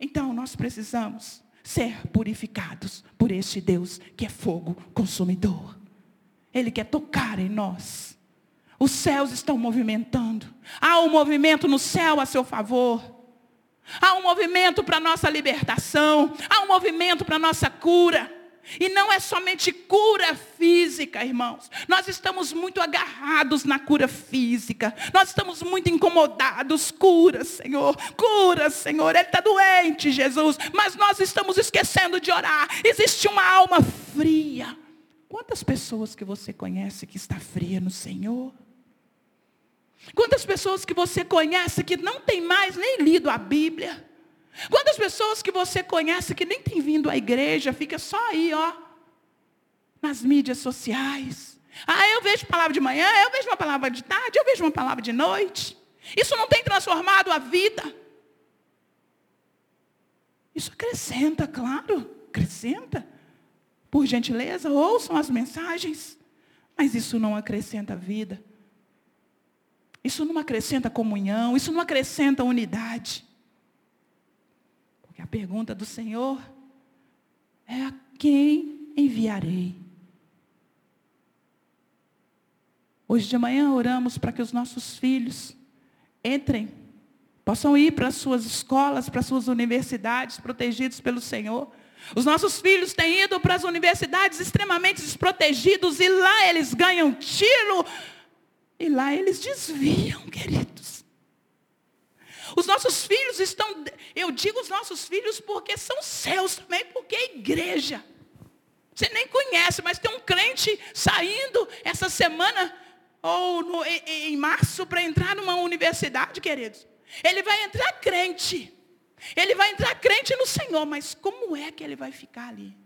C: Então nós precisamos ser purificados por este Deus que é fogo consumidor. Ele quer tocar em nós. Os céus estão movimentando. Há um movimento no céu a seu favor. Há um movimento para a nossa libertação. Há um movimento para a nossa cura. E não é somente cura física, irmãos. Nós estamos muito agarrados na cura física. Nós estamos muito incomodados. Cura, Senhor. Cura, Senhor. Ele está doente, Jesus. Mas nós estamos esquecendo de orar. Existe uma alma fria. Quantas pessoas que você conhece que está fria no Senhor? Quantas pessoas que você conhece que não tem mais nem lido a Bíblia? Quantas pessoas que você conhece que nem tem vindo à igreja, fica só aí, ó, nas mídias sociais. Ah, eu vejo palavra de manhã, eu vejo uma palavra de tarde, eu vejo uma palavra de noite. Isso não tem transformado a vida. Isso acrescenta, claro, acrescenta. Por gentileza, ouçam as mensagens. Mas isso não acrescenta a vida. Isso não acrescenta comunhão, isso não acrescenta unidade. A pergunta do Senhor é a quem enviarei? Hoje de manhã oramos para que os nossos filhos entrem, possam ir para as suas escolas, para as suas universidades, protegidos pelo Senhor. Os nossos filhos têm ido para as universidades extremamente desprotegidos e lá eles ganham tiro e lá eles desviam, queridos. Os nossos filhos estão, eu digo os nossos filhos porque são seus também, porque é igreja. Você nem conhece, mas tem um crente saindo essa semana ou no, em, em março para entrar numa universidade, queridos. Ele vai entrar crente. Ele vai entrar crente no Senhor, mas como é que ele vai ficar ali?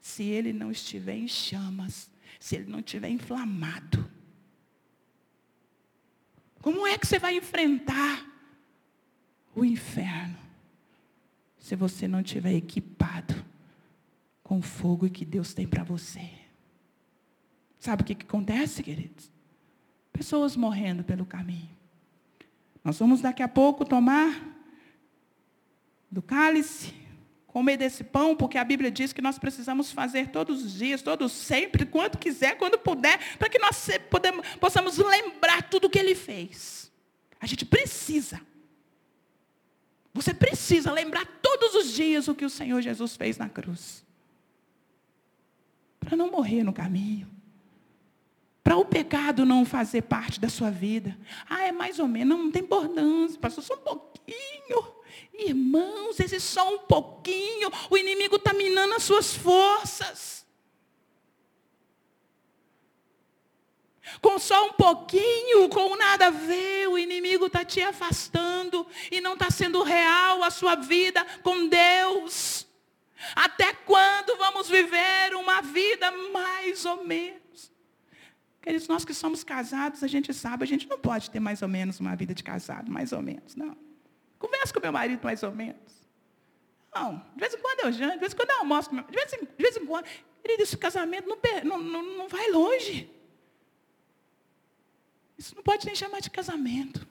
C: Se ele não estiver em chamas, se ele não estiver inflamado. Como é que você vai enfrentar o inferno se você não estiver equipado com o fogo que Deus tem para você? Sabe o que, que acontece, queridos? Pessoas morrendo pelo caminho. Nós vamos daqui a pouco tomar do cálice comer desse pão, porque a Bíblia diz que nós precisamos fazer todos os dias, todos sempre, quando quiser, quando puder, para que nós podemos, possamos lembrar tudo o que Ele fez. A gente precisa. Você precisa lembrar todos os dias o que o Senhor Jesus fez na cruz. Para não morrer no caminho. Para o pecado não fazer parte da sua vida. Ah, é mais ou menos, não, não tem importância, pastor, só um pouquinho. Irmãos, esse só um pouquinho, o inimigo está minando as suas forças. Com só um pouquinho, com nada a ver, o inimigo está te afastando e não está sendo real a sua vida com Deus. Até quando vamos viver uma vida mais ou menos? Queridos, nós que somos casados, a gente sabe, a gente não pode ter mais ou menos uma vida de casado, mais ou menos, não. Converso com meu marido mais ou menos. Não, de vez em quando eu janto, de vez em quando eu almoço, de vez em, de vez em quando. Ele disse, o casamento não, não, não vai longe. Isso não pode nem chamar de casamento.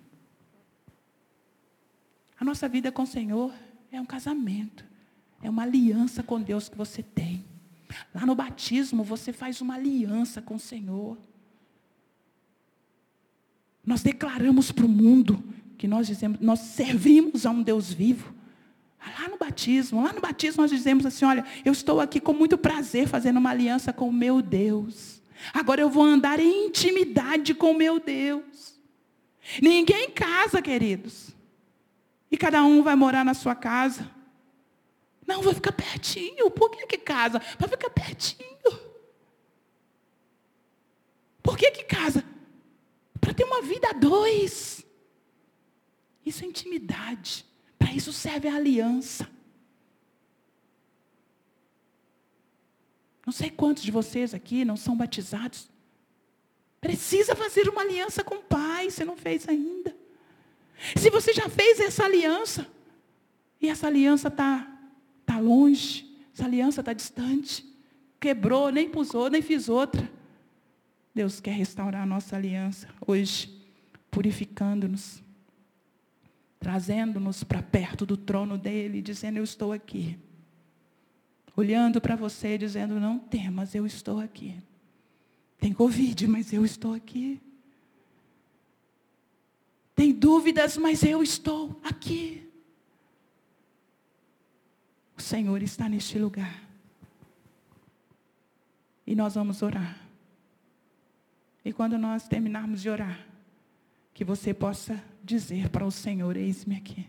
C: A nossa vida com o Senhor é um casamento. É uma aliança com Deus que você tem. Lá no batismo você faz uma aliança com o Senhor. Nós declaramos para o mundo que nós dizemos, nós servimos a um Deus vivo. Lá no batismo, lá no batismo nós dizemos assim: olha, eu estou aqui com muito prazer fazendo uma aliança com o meu Deus. Agora eu vou andar em intimidade com o meu Deus. Ninguém casa, queridos. E cada um vai morar na sua casa. Não, vai ficar pertinho. Por que, que casa? Para ficar pertinho. Por que, que casa? Para ter uma vida a dois. Isso é intimidade. Para isso serve a aliança. Não sei quantos de vocês aqui não são batizados. Precisa fazer uma aliança com o Pai, se não fez ainda. Se você já fez essa aliança, e essa aliança está tá longe, essa aliança está distante, quebrou, nem pusou, nem fiz outra. Deus quer restaurar a nossa aliança hoje, purificando-nos, trazendo-nos para perto do trono dele, dizendo: Eu estou aqui. Olhando para você, dizendo: Não temas, eu estou aqui. Tem Covid, mas eu estou aqui. Tem dúvidas, mas eu estou aqui. O Senhor está neste lugar. E nós vamos orar. E quando nós terminarmos de orar, que você possa dizer para o Senhor: Eis-me aqui.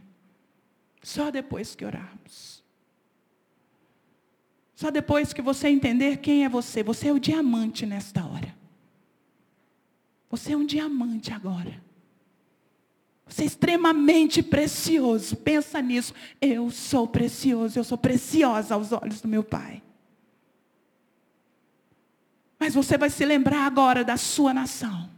C: Só depois que orarmos. Só depois que você entender quem é você. Você é o diamante nesta hora. Você é um diamante agora. Você é extremamente precioso. Pensa nisso. Eu sou precioso, eu sou preciosa aos olhos do meu Pai. Mas você vai se lembrar agora da sua nação.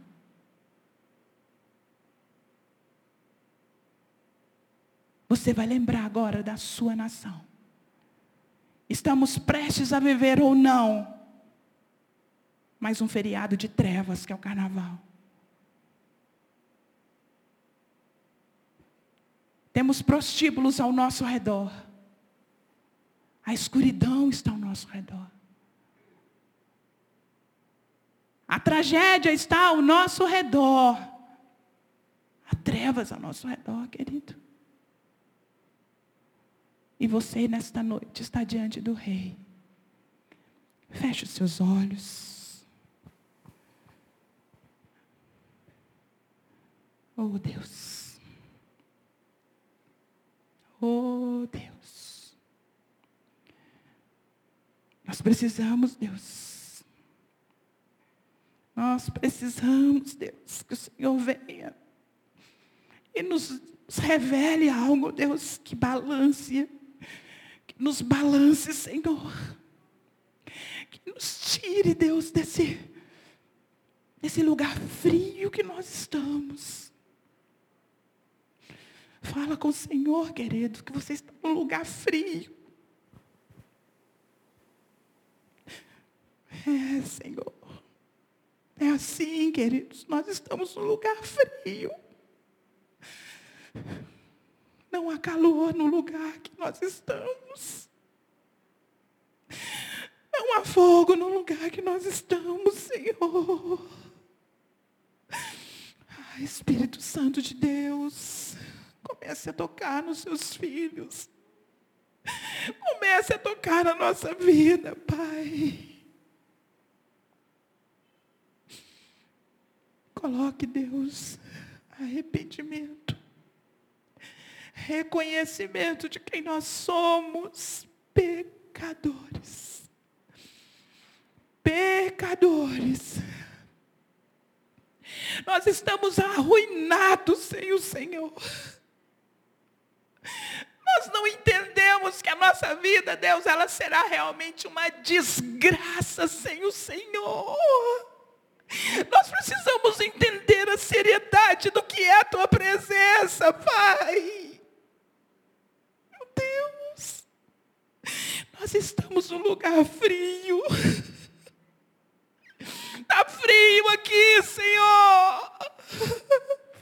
C: Você vai lembrar agora da sua nação. Estamos prestes a viver ou não mais um feriado de trevas que é o carnaval. Temos prostíbulos ao nosso redor. A escuridão está ao nosso redor. A tragédia está ao nosso redor. Há trevas ao nosso redor, querido. E você, nesta noite, está diante do Rei. Feche os seus olhos. Oh, Deus. Oh, Deus. Nós precisamos, Deus. Nós precisamos, Deus, que o Senhor venha e nos revele algo, Deus, que balance, que nos balance, Senhor. Que nos tire, Deus, desse, desse lugar frio que nós estamos. Fala com o Senhor, querido, que você está num lugar frio. É, Senhor. É assim, queridos, nós estamos num lugar frio. Não há calor no lugar que nós estamos. Não há fogo no lugar que nós estamos, Senhor. Ah, Espírito Santo de Deus. Comece a tocar nos seus filhos. Comece a tocar na nossa vida, Pai. Coloque, Deus, arrependimento, reconhecimento de quem nós somos, pecadores. Pecadores. Nós estamos arruinados sem o Senhor. Nós não entendemos que a nossa vida, Deus, ela será realmente uma desgraça sem o Senhor. Nós precisamos entender a seriedade do que é a tua presença, Pai. Meu Deus, nós estamos num lugar frio. Está frio aqui, Senhor.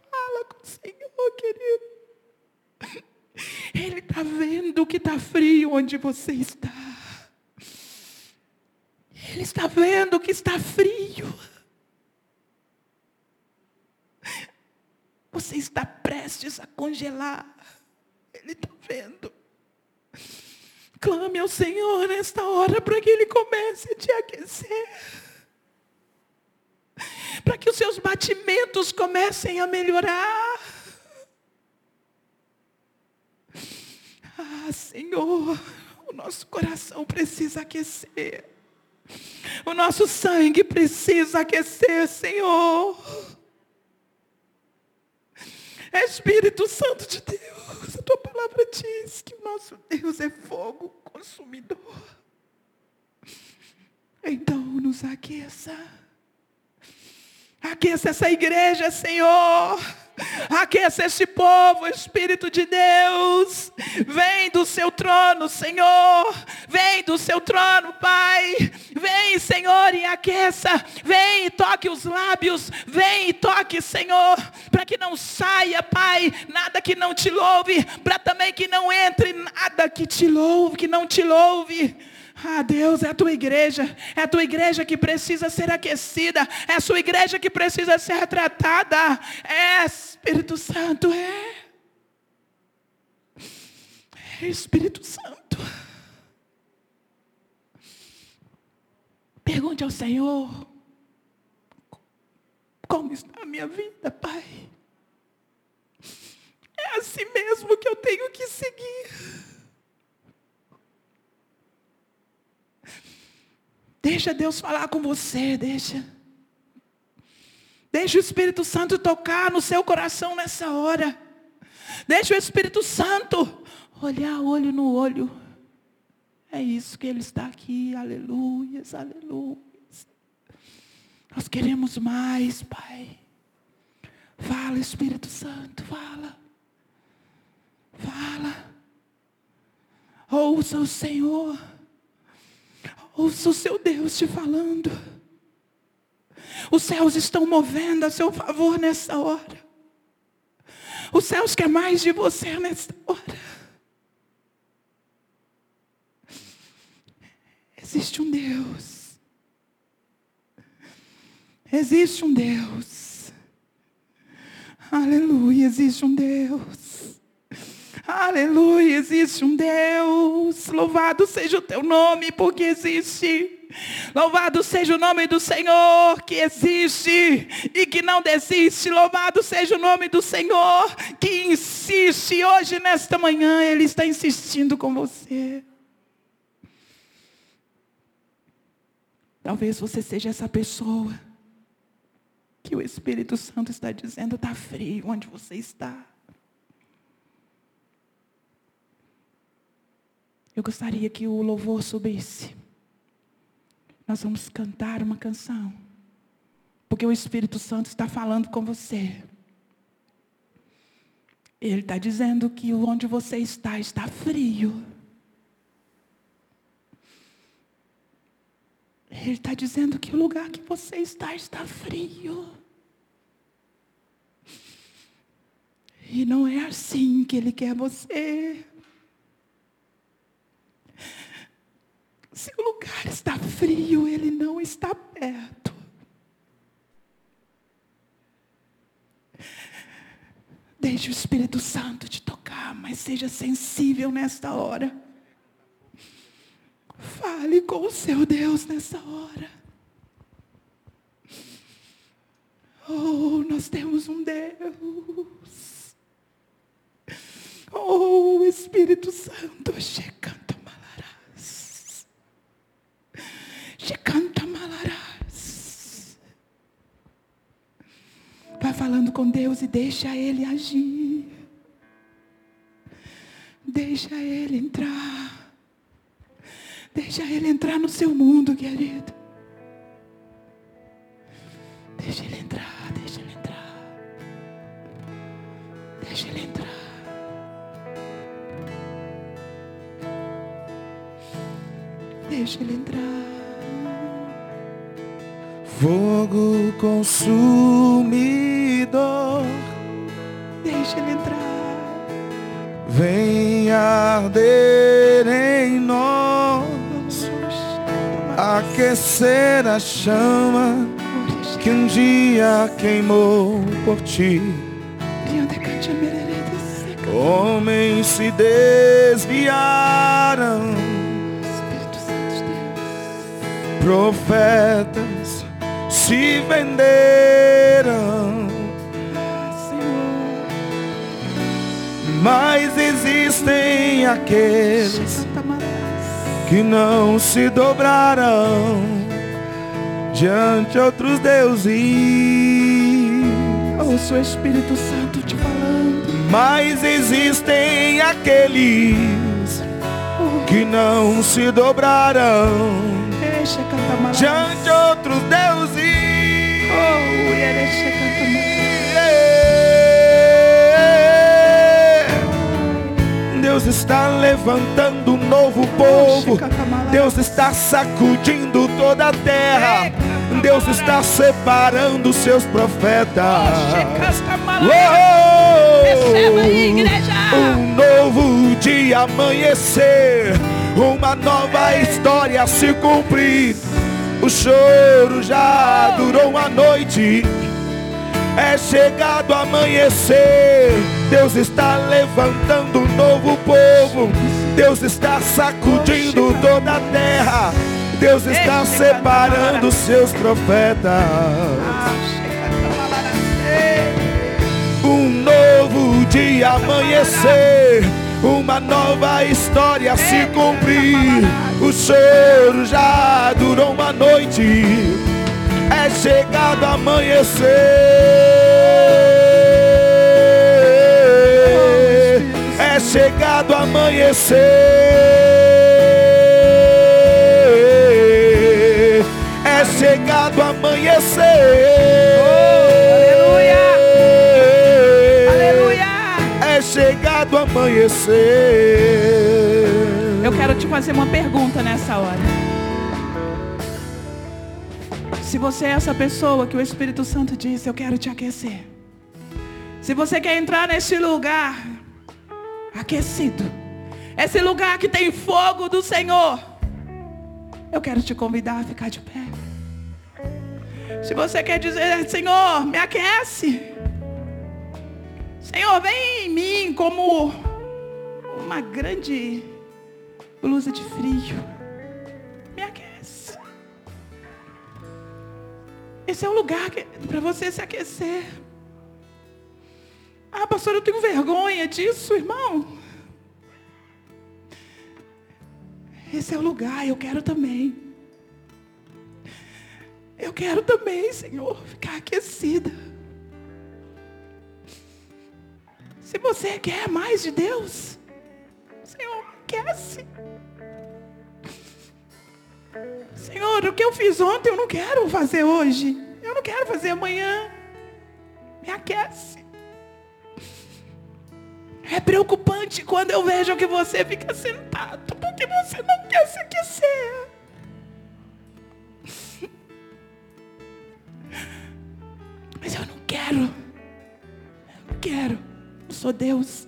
C: Fala com o Senhor, querido. Ele está vendo que está frio onde você está. Ele está vendo que está frio. Você está prestes a congelar. Ele está vendo. Clame ao Senhor nesta hora para que Ele comece a te aquecer. Para que os seus batimentos comecem a melhorar. Ah, Senhor, o nosso coração precisa aquecer. O nosso sangue precisa aquecer, Senhor. Espírito Santo de Deus, a tua palavra diz que o nosso Deus é fogo consumidor. Então nos aqueça. Aqueça essa igreja, Senhor. Aqueça esse povo, Espírito de Deus. Vem do seu trono, Senhor. Vem do seu trono, Pai. Vem, Senhor, e aqueça. Vem e toque os lábios. Vem e toque, Senhor. Para que não saia, Pai, nada que não te louve. Para também que não entre nada que te louve, que não te louve. Ah, Deus, é a tua igreja. É a tua igreja que precisa ser aquecida. É a sua igreja que precisa ser tratada. É Espírito Santo, é. É Espírito Santo. Pergunte ao Senhor. Como está a minha vida, Pai? É assim mesmo que eu tenho que seguir. Deixa Deus falar com você, deixa. Deixa o Espírito Santo tocar no seu coração nessa hora. Deixa o Espírito Santo olhar olho no olho. É isso que Ele está aqui. Aleluias, aleluias. Nós queremos mais, Pai. Fala, Espírito Santo, fala. Fala. Ouça o Senhor. Ouça o seu Deus te falando. Os céus estão movendo a seu favor nessa hora. Os céus querem mais de você nessa hora. Existe um Deus. Existe um Deus. Aleluia, existe um Deus. Aleluia, existe um Deus. Louvado seja o teu nome, porque existe. Louvado seja o nome do Senhor que existe e que não desiste. Louvado seja o nome do Senhor que insiste. Hoje, nesta manhã, Ele está insistindo com você. Talvez você seja essa pessoa que o Espírito Santo está dizendo: está frio onde você está. Eu gostaria que o louvor subisse. Nós vamos cantar uma canção. Porque o Espírito Santo está falando com você. Ele está dizendo que onde você está, está frio. Ele está dizendo que o lugar que você está, está frio. E não é assim que Ele quer você. Se o lugar está frio, ele não está perto. Deixe o Espírito Santo te tocar, mas seja sensível nesta hora. Fale com o seu Deus nessa hora. Oh, nós temos um Deus. Oh, Espírito Santo, chega. Falando com Deus e deixa Ele agir. Deixa Ele entrar. Deixa Ele entrar no seu mundo, querido. Deixa Ele entrar, deixa Ele entrar. Deixa Ele entrar. Deixa Ele entrar
B: fogo consumidor.
C: Deixa ele entrar.
B: Vem arder em nós aquecer a chama que um dia queimou por ti. Homens se desviaram, profetas se venderam. Mas existem aqueles que não se dobraram diante outros deuses.
C: Ouço o Espírito Santo te falando.
B: Mas existem aqueles
C: Oh,
B: que não se dobraram
C: Shekatamarás.
B: diante outros deuses.
C: Oh,
B: Deus está levantando um novo povo. Deus está sacudindo toda a terra. Deus está separando os seus profetas. Um novo dia amanhecer, uma nova história se cumprir. O choro já durou uma noite, é chegado amanhecer. Deus está levantando um novo povo. Deus está sacudindo toda a terra. Deus está separando seus profetas. Um novo dia amanhecer, uma nova história se cumprir. O choro já durou uma noite, é chegado amanhecer. Chegado amanhecer. É chegado amanhecer.
C: Aleluia.
B: É chegado amanhecer.
C: Eu quero te fazer uma pergunta nessa hora. Se você é essa pessoa que o Espírito Santo disse, eu quero te aquecer. Se você quer entrar nesse lugar aquecido, esse lugar que tem fogo do Senhor, eu quero te convidar a ficar de pé. Se você quer dizer, Senhor, me aquece. Senhor, vem em mim como uma grande blusa de frio. Me aquece. Esse é o lugar para você se aquecer. Ah, pastor, eu tenho vergonha disso, irmão. Esse é o lugar, eu quero também. Eu quero também, Senhor, ficar aquecida. Se você quer mais de Deus, Senhor, aquece. Senhor, o que eu fiz ontem eu não quero fazer hoje. Eu não quero fazer amanhã. Me aquece. É preocupante quando eu vejo que você fica sentado, porque você não quer se aquecer. Mas eu não quero. Eu não quero. Eu sou Deus.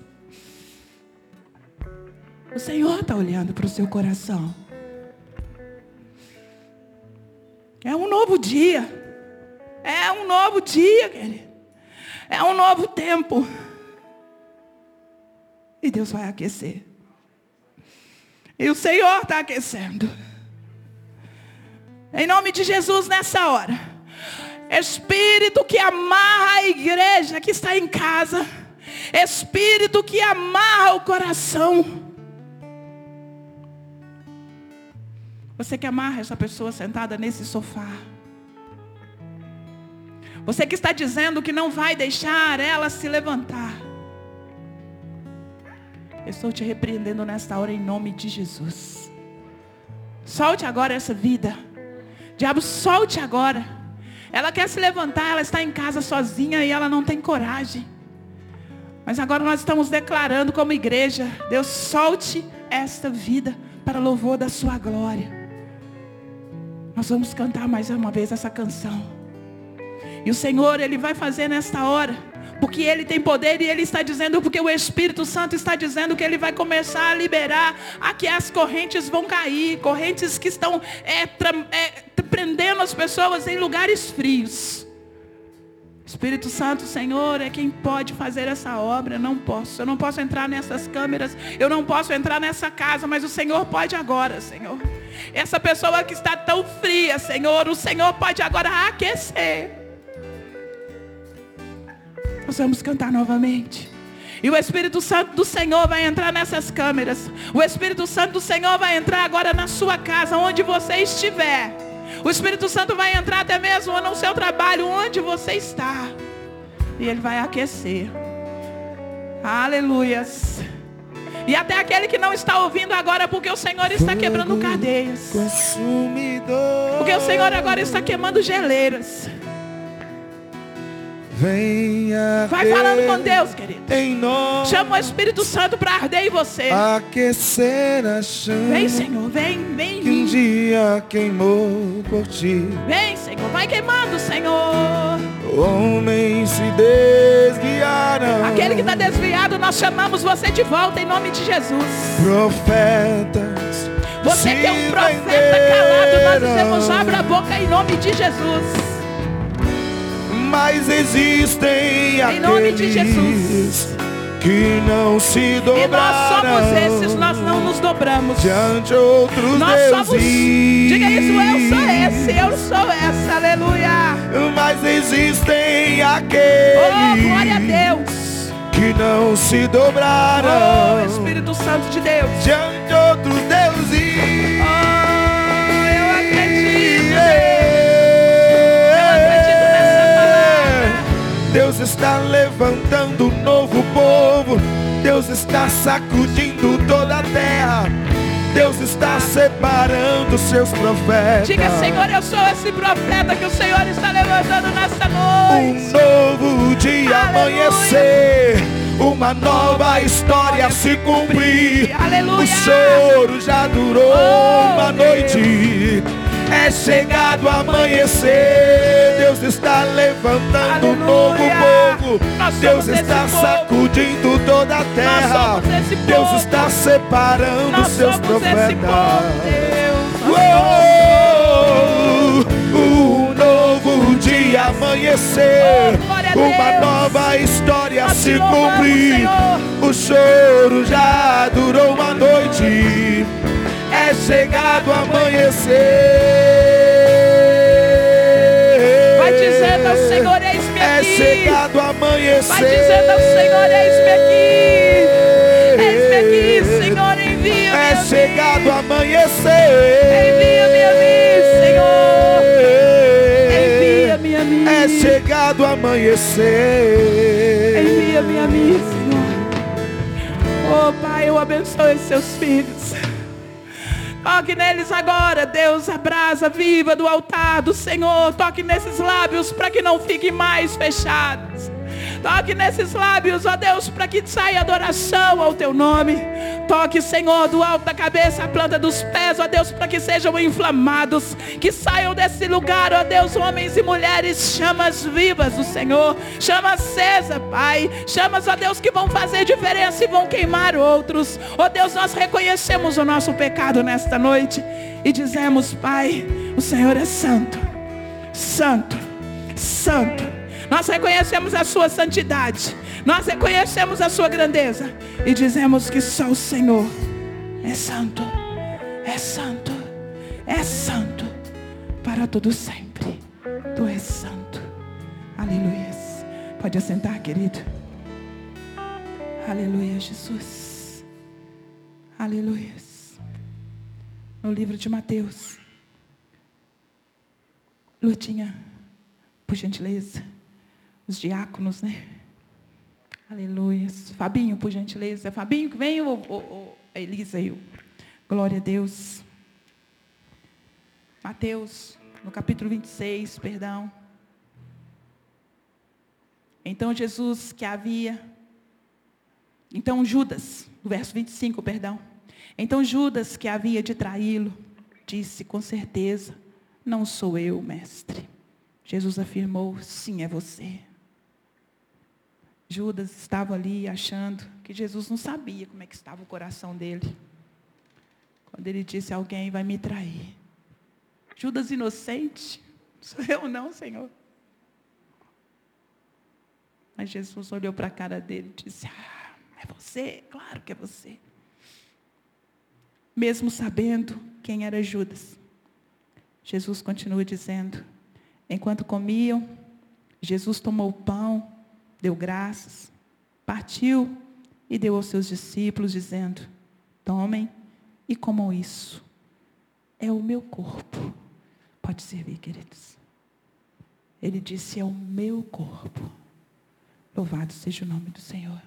C: O Senhor está olhando para o seu coração. É um novo dia. É um novo dia, querido. É um novo tempo. E Deus vai aquecer. E o Senhor está aquecendo. Em nome de Jesus, nessa hora. Espírito que amarra a igreja que está em casa. Espírito que amarra o coração. Você que amarra essa pessoa sentada nesse sofá. Você que está dizendo que não vai deixar ela se levantar. Eu estou te repreendendo nesta hora em nome de Jesus. Solte agora essa vida. Diabo, solte agora. Ela quer se levantar, ela está em casa sozinha e ela não tem coragem. Mas agora nós estamos declarando como igreja, Deus solte esta vida para louvor da sua glória. Nós vamos cantar mais uma vez essa canção. E o Senhor, Ele vai fazer nesta hora, porque Ele tem poder e Ele está dizendo, porque o Espírito Santo está dizendo que Ele vai começar a liberar, a que as correntes vão cair, correntes que estão é, é, prendendo as pessoas em lugares frios. Espírito Santo, Senhor, é quem pode fazer essa obra. Eu não posso. Eu não posso entrar nessas câmeras. Eu não posso entrar nessa casa. Mas o Senhor pode agora, Senhor. Essa pessoa que está tão fria, Senhor. O Senhor pode agora aquecer. Nós vamos cantar novamente. E o Espírito Santo do Senhor vai entrar nessas câmeras. O Espírito Santo do Senhor vai entrar agora na sua casa, onde você estiver. O Espírito Santo vai entrar até mesmo no seu trabalho, onde você está. E ele vai aquecer. Aleluias. E até aquele que não está ouvindo agora, porque o Senhor está quebrando cadeias. Porque o Senhor agora está queimando geleiras.
B: Venha
C: Vai falando com Deus, querido.
B: Em nós.
C: Chama o Espírito Santo para arder em você.
B: Aquecer a chama.
C: Vem, Senhor, vem, vem.
B: Que um dia queimou por ti.
C: Vem, Senhor, vai queimando, Senhor.
B: Homens se desviaram.
C: Aquele que está desviado, nós chamamos você de volta em nome de Jesus.
B: Profetas.
C: Você que é um profeta calado, nós dizemos abra a boca em nome de Jesus
B: mas existem em nome de Jesus que não se dobraram. E
C: nós somos esses, nós não nos dobramos.
B: Diante outros
C: nós deuses. somos, diga isso, eu sou esse, eu sou essa, aleluia.
B: Mas existem aqueles.
C: Oh, glória a Deus.
B: Que não se dobraram.
C: Oh, Espírito Santo de Deus.
B: Diante outros deuses. Está levantando um novo povo. Deus está sacudindo toda a terra. Deus está separando seus profetas.
C: Diga, Senhor, eu sou esse profeta que o Senhor está levantando nesta noite.
B: Um novo dia Aleluia. amanhecer. Uma nova história se cumprir.
C: Aleluia.
B: O choro já durou oh, uma noite é chegado amanhecer. Deus está levantando um novo povo. Deus está sacudindo toda a terra. Deus está separando seus profetas. Um novo dia amanhecer. Oh, Uma nova história se cumprir. O choro já durou uma noite chegado amanhecer.
C: Vai dizendo ao Senhor, eis-me
B: é
C: aqui.
B: É chegado amanhecer.
C: Vai dizendo ao Senhor, eis-me aqui. Eis-me aqui, Senhor, envia-me.
B: É chegado amanhecer.
C: Envia-me a mim, Senhor. Envia-me a mim.
B: É chegado amanhecer.
C: Envia-me a mim, Senhor. Oh, Pai, eu abençoe seus filhos. Toque neles agora, Deus, a brasa viva do altar do Senhor. Toque nesses lábios para que não fiquem mais fechados. Toque nesses lábios, ó Deus, para que saia adoração ao teu nome. Toque, Senhor, do alto da cabeça à planta dos pés, ó Deus, para que sejam inflamados. Que saiam desse lugar, ó Deus, homens e mulheres, chamas vivas do Senhor. Chama acesa, Pai. Chamas, ó Deus, que vão fazer diferença e vão queimar outros. Ó Deus, nós reconhecemos o nosso pecado nesta noite e dizemos, Pai, o Senhor é santo. Santo. Santo nós reconhecemos a sua santidade. Nós reconhecemos a sua grandeza. E dizemos que só o Senhor é santo. É santo. É santo. Para todo sempre. Tu és santo. Aleluia. Pode assentar, querido. Aleluia, Jesus. Aleluia. No livro de Mateus. Lutinha, por gentileza os diáconos, né? Aleluia. Fabinho, por gentileza. Fabinho, que vem o, o, o Elisa aí. Glória a Deus. Mateus, no capítulo 26, perdão. Então Jesus que havia. Então Judas, no verso 25, perdão. Então Judas que havia de traí-lo, disse com certeza: Não sou eu, mestre. Jesus afirmou: Sim, é você. Judas estava ali achando que Jesus não sabia como é que estava o coração dele. Quando ele disse: Alguém vai me trair. Judas inocente? Sou eu não, Senhor. Mas Jesus olhou para a cara dele e disse: Ah, é você? Claro que é você. Mesmo sabendo quem era Judas, Jesus continua dizendo: Enquanto comiam, Jesus tomou o pão, deu graças, partiu e deu aos seus discípulos, dizendo: Tomem e comam isso. É o meu corpo. Pode servir, queridos. Ele disse: É o meu corpo. Louvado seja o nome do Senhor.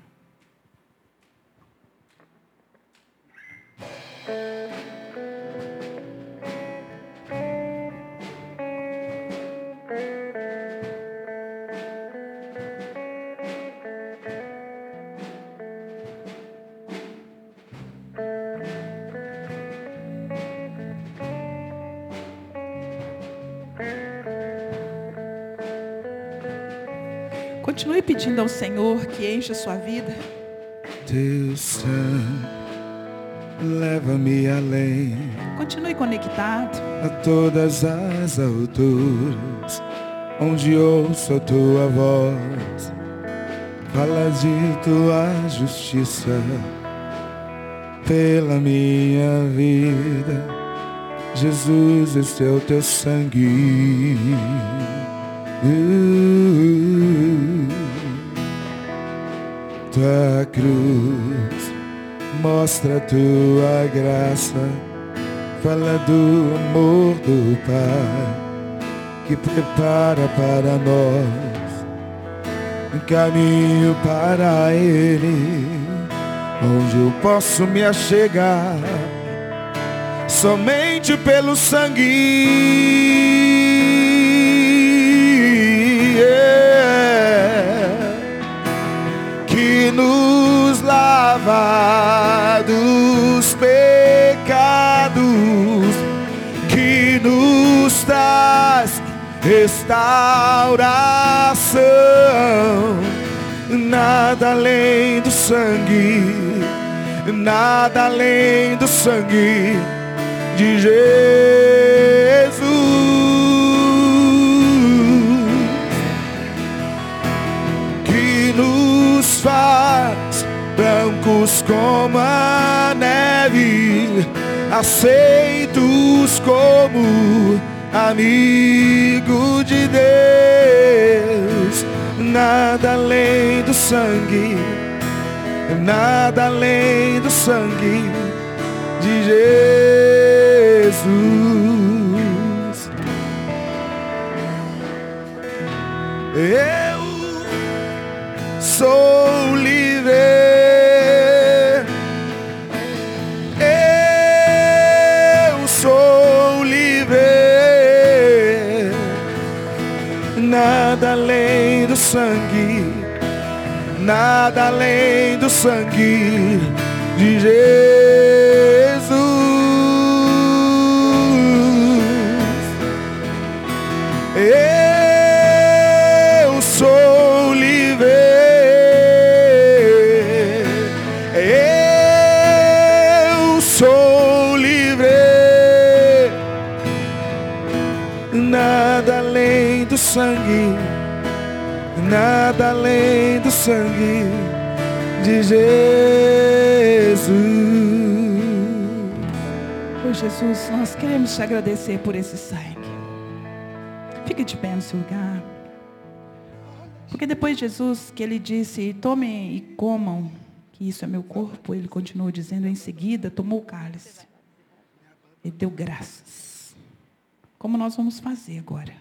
C: Continue pedindo ao Senhor que encha a sua vida.
B: Teu sangue leva-me além
C: Continue conectado.
B: a todas as alturas, onde ouço a tua voz, falas de tua justiça pela minha vida. Jesus, este é o teu sangue. Uh, tua cruz mostra tua graça, fala do amor do Pai que prepara para nós um caminho para Ele, onde eu posso me achegar somente pelo sangue. Restauração. Nada além do sangue, nada além do sangue de Jesus. que nos faz brancos como a neve, aceitos como amigo de Deus. Nada além do sangue, nada além do sangue de Jesus. Eu sou livre. Nada além do sangue, nada além do sangue de Jesus.
C: Nós queremos te agradecer por esse sangue. Fique de pé no seu lugar. Porque depois de Jesus, que ele disse, tomem e comam, que isso é meu corpo, ele continuou dizendo em seguida, tomou o cálice. Ele deu graças. Como nós vamos fazer agora?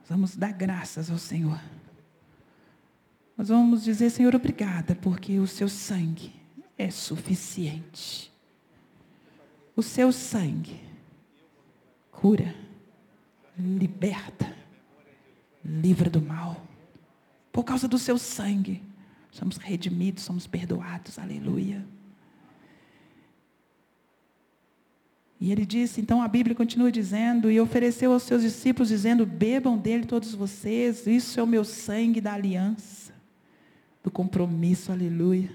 C: Nós vamos dar graças ao Senhor. Nós vamos dizer, Senhor, obrigada, porque o seu sangue é suficiente. O seu sangue cura, liberta, livra do mal. Por causa do seu sangue, somos redimidos, somos perdoados. Aleluia. E ele disse, então a Bíblia continua dizendo, e ofereceu aos seus discípulos, dizendo: Bebam dele todos vocês, isso é o meu sangue da aliança, do compromisso, aleluia,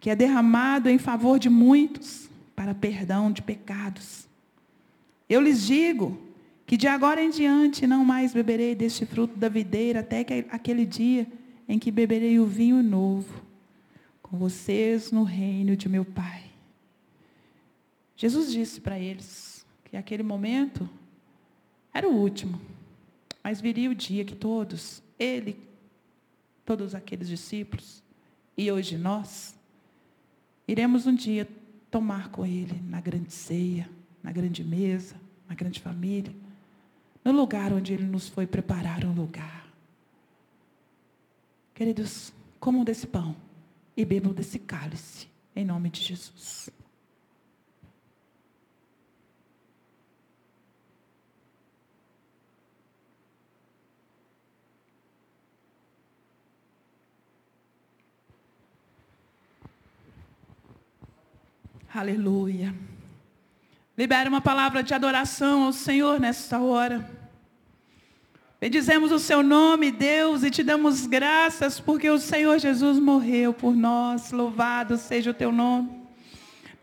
C: que é derramado em favor de muitos para perdão de pecados. Eu lhes digo que de agora em diante não mais beberei deste fruto da videira até que aquele dia em que beberei o vinho novo com vocês no reino de meu Pai. Jesus disse para eles que aquele momento era o último, mas viria o dia que todos, ele, todos aqueles discípulos, e hoje nós, iremos um dia tomar com ele na grande ceia, na grande mesa, na grande família, no lugar onde ele nos foi preparar um lugar. Queridos, comam desse pão e bebam desse cálice, em nome de Jesus. Aleluia. Libere uma palavra de adoração ao Senhor nesta hora. Bendizemos o seu nome, Deus, e te damos graças porque o Senhor Jesus morreu por nós. Louvado seja o teu nome.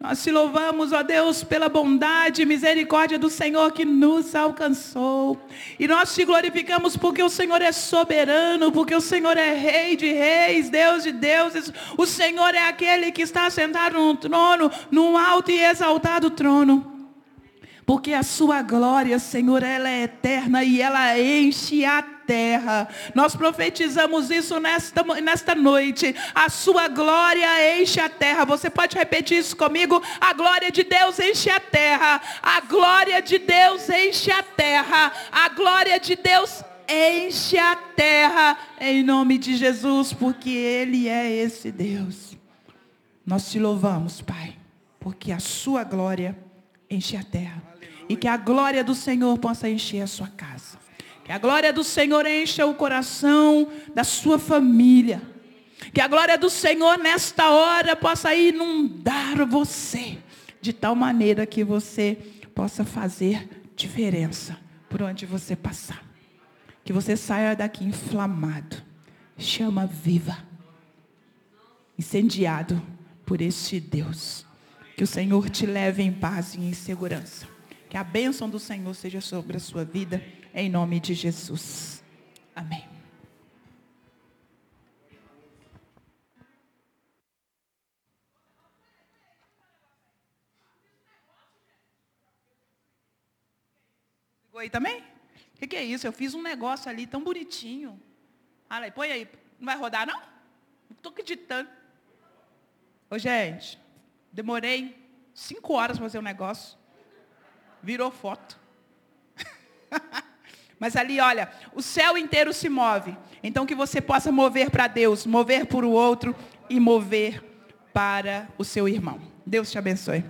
C: Nós te louvamos, ó Deus, pela bondade e misericórdia do Senhor que nos alcançou. E nós te glorificamos porque o Senhor é soberano, porque o Senhor é rei de reis, Deus de deuses. O Senhor é aquele que está sentado no trono, num alto e exaltado trono. Porque a sua glória, Senhor, ela é eterna e ela enche a terra. Nós profetizamos isso nesta, nesta noite. A sua glória enche a terra. Você pode repetir isso comigo? A glória de Deus enche a terra. A glória de Deus enche a terra. A glória de Deus enche a terra em nome de Jesus, porque Ele é esse Deus. Nós te louvamos, Pai, porque a sua glória enche a terra. E que a glória do Senhor possa encher a sua casa. Que a glória do Senhor encha o coração da sua família. Que a glória do Senhor nesta hora possa inundar você. De tal maneira que você possa fazer diferença por onde você passar. Que você saia daqui inflamado. Chama viva. Incendiado por este Deus. Que o Senhor te leve em paz e em segurança. Que a bênção do Senhor seja sobre a sua vida, em nome de Jesus. Amém. Ligou aí também? O que, que, é isso? Eu fiz um negócio ali tão bonitinho. Aí, põe aí. Não vai rodar, não? Não estou acreditando. Ô, gente, demorei cinco horas para fazer o um negócio virou foto. Mas ali, olha, o céu inteiro se move. Então que você possa mover para Deus, mover para o outro e mover para o seu irmão. Deus te abençoe.